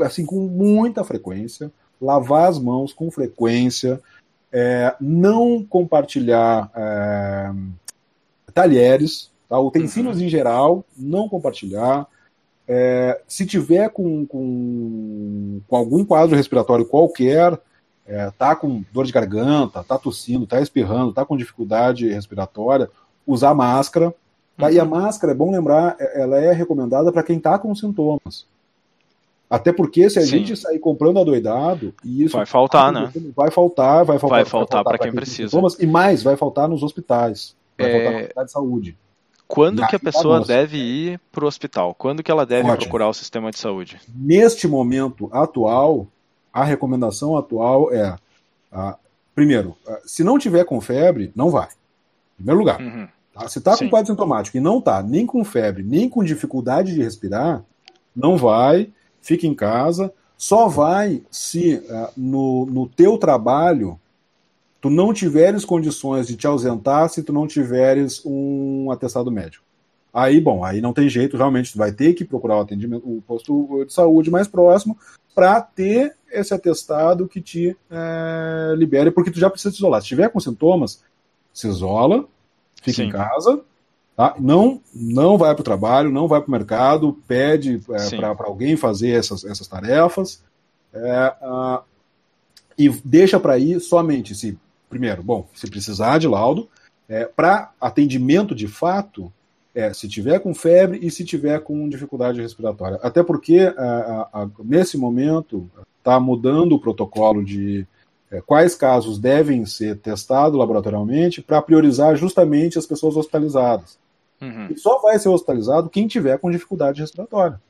assim com muita frequência, lavar as mãos com frequência, é, não compartilhar é, talheres, tá? utensílios uhum. em geral, não compartilhar. É, se tiver com, com, com, algum quadro respiratório qualquer, é, tá com dor de garganta, tá tossindo, tá espirrando, tá com dificuldade respiratória, usar máscara, Tá? Uhum. E a máscara, é bom lembrar, é, ela é recomendada para quem está com sintomas. Até porque se a Sim. gente sair comprando adoidado, isso vai faltar, né? Vai faltar, vai faltar, vai faltar para quem, quem precisa. Sintomas, e mais, vai faltar nos hospitais, vai é... faltar na de saúde. Quando que a pessoa deve ir para o hospital? Quando que ela deve Ótimo. procurar o sistema de saúde? Neste momento atual, a recomendação atual é primeiro, uh, se não tiver com febre, não vai. Em primeiro lugar. Uhum. Tá? Se está com quadro sintomático e não está nem com febre, nem com dificuldade de respirar, não vai, fica em casa. Só vai se uh, no, no teu trabalho tu não tiveres condições de te ausentar se tu não tiveres um atestado médico. Aí, bom, aí não tem jeito, realmente tu vai ter que procurar o atendimento, o posto de saúde mais próximo para ter esse atestado que te é, libere, porque tu já precisa se isolar. Se tiver com sintomas, se isola, fica Sim. em casa, tá? não, não vai para o trabalho, não vai para o mercado, pede é, para alguém fazer essas, essas tarefas é, uh, e deixa para ir somente se, primeiro, bom, se precisar de laudo, é, para atendimento de fato, é, se tiver com febre e se tiver com dificuldade respiratória. Até porque, a, a, a, nesse momento, está mudando o protocolo de é, quais casos devem ser testados laboratorialmente para priorizar justamente as pessoas hospitalizadas. Uhum. E só vai ser hospitalizado quem tiver com dificuldade respiratória.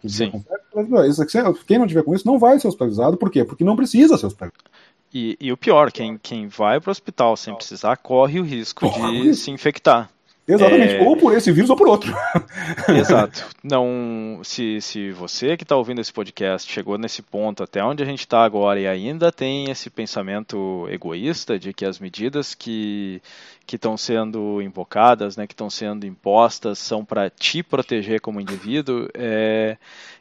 Quem, Sim. Com febre, quem não tiver com isso não vai ser hospitalizado, por quê? Porque não precisa ser hospitalizado. E, e o pior, quem, quem vai para o hospital sem precisar corre o risco corre. de se infectar. Exatamente, é... ou por esse vírus ou por outro. Exato. Não, se, se você que está ouvindo esse podcast chegou nesse ponto até onde a gente está agora e ainda tem esse pensamento egoísta de que as medidas que que estão sendo invocadas, né, que estão sendo impostas, são para te proteger como indivíduo, é,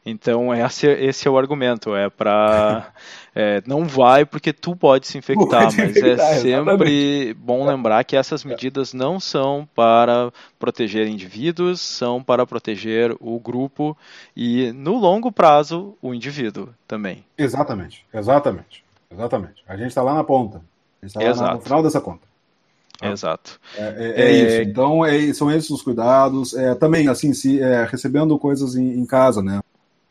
então esse, esse é o argumento, é para é, não vai porque tu pode se infectar, pode mas infectar, é sempre exatamente. bom lembrar que essas medidas não são para proteger indivíduos, são para proteger o grupo e no longo prazo o indivíduo também. Exatamente, exatamente, exatamente. A gente está lá na ponta, a gente está lá no final dessa conta. Exato. É, é, é, isso. Então, é, são esses os cuidados. É, também, assim, se recebendo coisas em, em casa, né?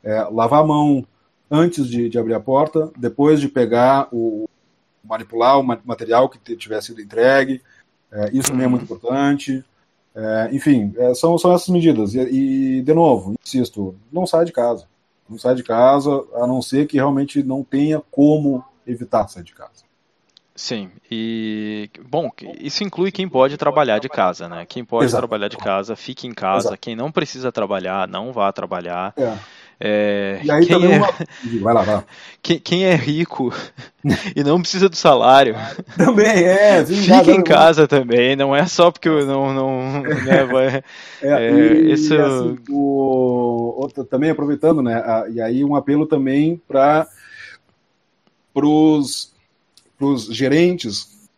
É, lavar a mão antes de, de, abrir a porta, depois de pegar o manipular o material que tiver sido entregue, é, isso também é muito importante. É, enfim, é, são, são essas medidas. E, e, de novo, insisto, não sai de casa. Não sai de casa, a não ser que realmente não tenha como evitar sair de casa. Sim, e bom, isso inclui quem pode trabalhar de casa, né? Quem pode Exato. trabalhar de casa, fique em casa. Exato. Quem não precisa trabalhar, não vá trabalhar. É. É, e aí quem, é, uma... vai lá, vai lá. Quem, quem, é rico e não precisa do salário também é fica em casa também não é só porque eu não não né, vai, é, é, e, isso... Assim, o, também aproveitando né e aí um apelo também para os gerentes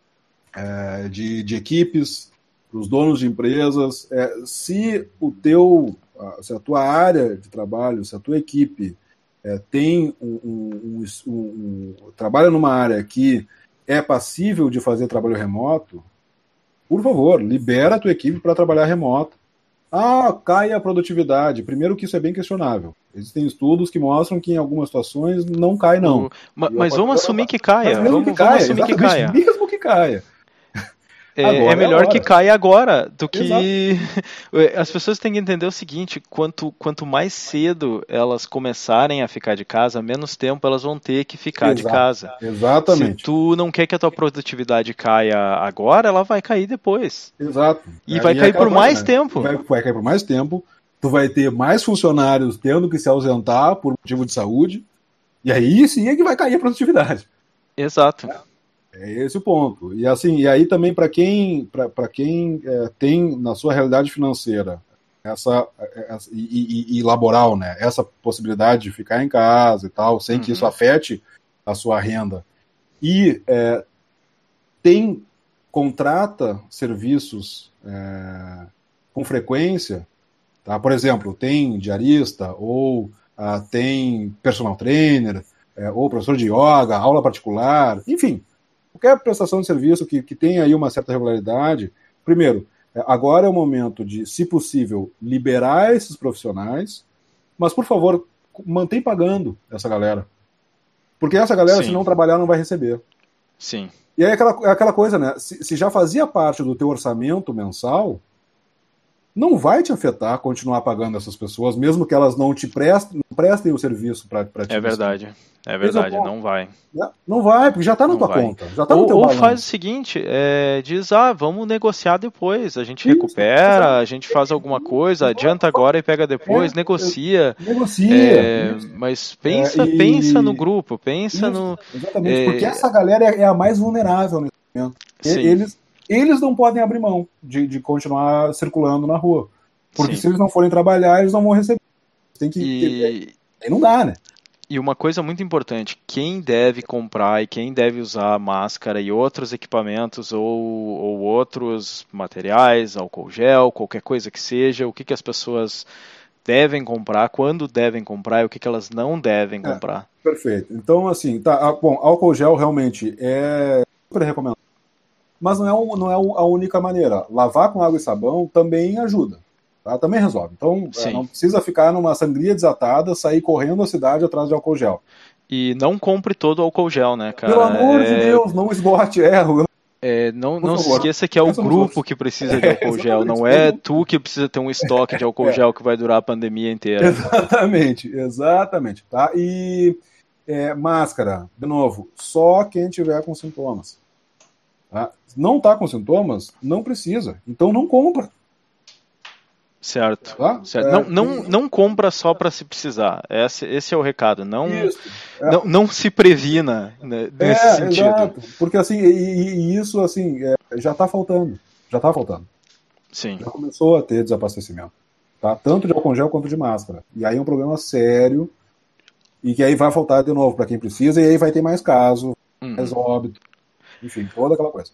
é, de, de equipes para os donos de empresas é, se o teu se a tua área de trabalho, se a tua equipe é, tem um, um, um, um, trabalha numa área que é passível de fazer trabalho remoto, por favor, libera a tua equipe para trabalhar remoto. Ah, cai a produtividade. Primeiro que isso é bem questionável. Existem estudos que mostram que em algumas situações não cai, não. Mas, mas vamos assumir que caia. Vamos, que caia, vamos assumir que caia. Mesmo que caia. É, é, melhor é que caia agora do que. As pessoas têm que entender o seguinte: quanto, quanto mais cedo elas começarem a ficar de casa, menos tempo elas vão ter que ficar Exato. de casa. Exatamente. Se tu não quer que a tua produtividade caia agora, ela vai cair depois. Exato. E é, vai cair por mais né? tempo. Vai, vai cair por mais tempo. Tu vai ter mais funcionários tendo que se ausentar por motivo de saúde. E aí sim é que vai cair a produtividade. Exato. É. É esse o ponto. E assim, e aí também para quem, para quem é, tem na sua realidade financeira essa, essa e, e, e, laboral, né, essa possibilidade de ficar em casa e tal, sem uhum. que isso uhum. afete a sua renda, e é, tem contrata serviços é, com frequência, tá? Por exemplo, tem diarista ou ah, tem personal trainer é, ou professor de yoga, aula particular, enfim, qualquer prestação de serviço que, que tenha aí uma certa regularidade, primeiro, é, agora é o momento de, se possível, liberar esses profissionais, mas, por favor, mantém pagando essa galera. Porque essa galera, Sim. se não trabalhar, não vai receber. Sim. E aí é aquela, é aquela coisa, né? Se, se, já fazia parte do teu orçamento mensal, não vai te afetar continuar pagando essas pessoas, mesmo que elas não te prestem, prestem o serviço para ti. É verdade. É verdade, não vai. Não vai, porque já está na não tua vai. conta. Já tá ou, no teu ou faz o seguinte, é, diz, ah, vamos negociar depois. A gente Isso, recupera, a gente faz alguma coisa, adianta agora e pega depois, é, negocia. Negocia. É, mas pensa, é, e... pensa no grupo, pensa Isso, no. Exatamente, porque é, essa galera é a mais vulnerável nesse momento. Sim. Eles, eles não podem abrir mão de, de continuar circulando na rua. Porque Sim. se eles não forem trabalhar, eles não vão receber. Tem que. E... Aí não dá, né? E uma coisa muito importante, quem deve comprar e quem deve usar máscara e outros equipamentos ou, ou outros materiais, álcool gel, qualquer coisa que seja, o que, que as pessoas devem comprar, quando devem comprar e o que, que elas não devem é, comprar. Perfeito. Então, assim, tá, bom, álcool gel realmente é super recomendado. Mas não é, não é a única maneira. Lavar com água e sabão também ajuda. Tá? Também resolve. Então, é, não precisa ficar numa sangria desatada, sair correndo a cidade atrás de álcool gel. E não compre todo o álcool gel, né, cara? Pelo amor é... de Deus, não esgote erro. É, não não se esqueça que é o grupo que precisa de álcool gel, não é tu que precisa ter um estoque de álcool é. gel que vai durar a pandemia inteira. Exatamente, exatamente. Tá? E é, máscara, de novo, só quem tiver com sintomas. Tá? Não está com sintomas, não precisa. Então não compra. Certo. Tá? certo. É, não, não, não compra só para se precisar. Esse, esse é o recado. Não, é. não, não se previna né, nesse é, sentido. Exato. Porque assim, e, e isso assim, é, já está faltando. Já está faltando. Sim. Já começou a ter desabastecimento. Tá? Tanto de álcool gel quanto de máscara. E aí é um problema sério. E que aí vai faltar de novo para quem precisa, e aí vai ter mais caso, uhum. mais óbito. Enfim, toda aquela coisa.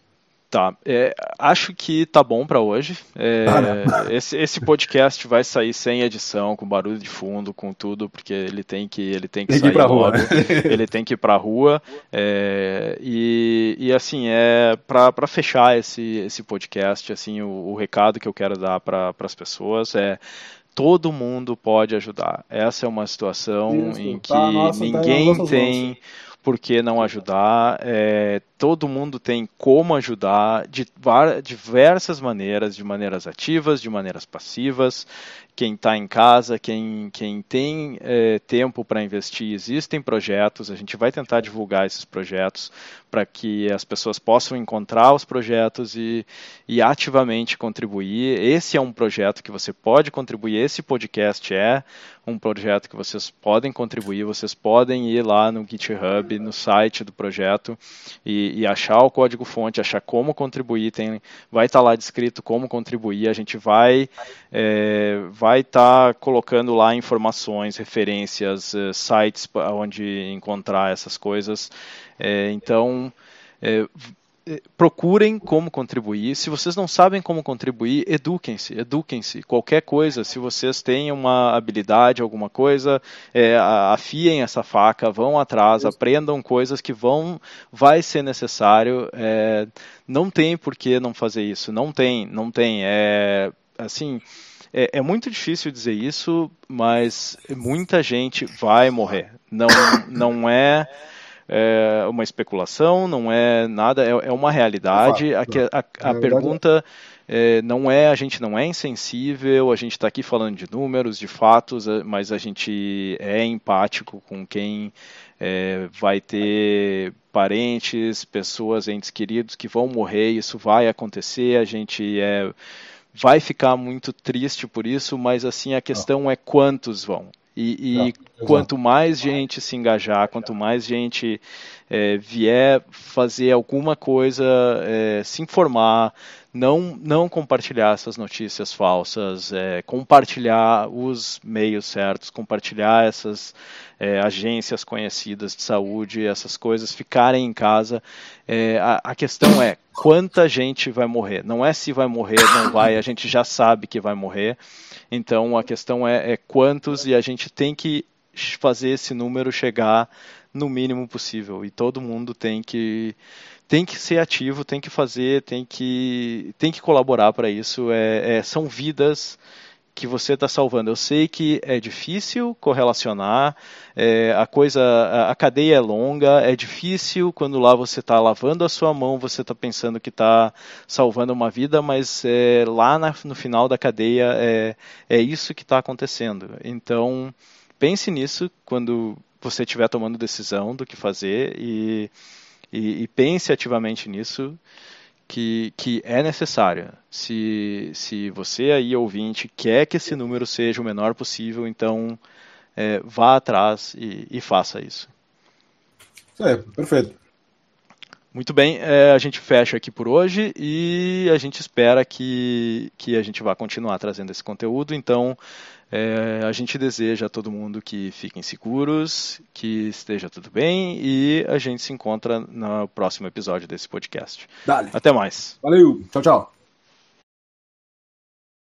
Tá, é, acho que tá bom para hoje. É, ah, esse, esse, podcast vai sair sem edição, com barulho de fundo, com tudo, porque ele tem que ele tem que tem sair que pra logo. Rua. ele tem que ir para rua. É, e, e assim é para fechar esse, esse podcast, assim o, o recado que eu quero dar para as pessoas é todo mundo pode ajudar. Essa é uma situação Isso, em tá, que tá, nossa, ninguém tá tem por que não ajudar? É, todo mundo tem como ajudar de diversas maneiras, de maneiras ativas, de maneiras passivas. Quem está em casa, quem, quem tem é, tempo para investir, existem projetos. A gente vai tentar divulgar esses projetos para que as pessoas possam encontrar os projetos e, e ativamente contribuir. Esse é um projeto que você pode contribuir. Esse podcast é um projeto que vocês podem contribuir. Vocês podem ir lá no GitHub, no site do projeto e, e achar o código-fonte, achar como contribuir. Tem, vai estar tá lá descrito como contribuir. A gente vai é, vai estar tá colocando lá informações, referências, eh, sites onde encontrar essas coisas. É, então, é, é, procurem como contribuir. Se vocês não sabem como contribuir, eduquem-se, eduquem-se. Qualquer coisa, se vocês têm uma habilidade, alguma coisa, é, afiem essa faca, vão atrás, aprendam coisas que vão, vai ser necessário. É, não tem por que não fazer isso. Não tem, não tem. É assim. É, é, muito difícil dizer isso, mas muita gente vai morrer. Não, não é é uma especulação, não é nada, é, é uma realidade. A, a, a pergunta é, não é, a gente não é insensível, a gente está aqui falando de números, de fatos, é, mas a gente é empático com quem é, vai ter parentes, pessoas, entes queridos que vão morrer, isso vai acontecer, a gente é, vai ficar muito triste por isso, mas assim a questão é quantos vão. E, e quanto mais gente se engajar, quanto mais gente é, vier fazer alguma coisa, é, se informar, não, não compartilhar essas notícias falsas, é, compartilhar os meios certos, compartilhar essas é, agências conhecidas de saúde, essas coisas, ficarem em casa. É, a, a, questão é quanta gente vai morrer. Não é se vai morrer, não vai, a gente já sabe que vai morrer. Então a questão é, é quantos e a gente tem que fazer esse número chegar no mínimo possível e todo mundo tem que tem que ser ativo, tem que fazer, tem que tem que colaborar para isso. É, é, são vidas que você está salvando. Eu sei que é difícil correlacionar, é, a coisa, a, a, cadeia é longa, é difícil quando lá você está lavando a sua mão, você está pensando que está salvando uma vida, mas é, lá na, no final da cadeia é, é isso que está acontecendo. Então pense nisso quando você estiver tomando decisão do que fazer e, e, e pense ativamente nisso que, que é necessário. Se, se você aí, ouvinte, quer que esse número seja o menor possível, então é, vá atrás e, e, faça isso. É, perfeito. Muito bem, é, a gente fecha aqui por hoje e a gente espera que, que a gente vá continuar trazendo esse conteúdo. Então, é, a gente deseja a todo mundo que fiquem seguros, que esteja tudo bem e a gente se encontra no próximo episódio desse podcast. Dale. Até mais. Valeu, tchau, tchau.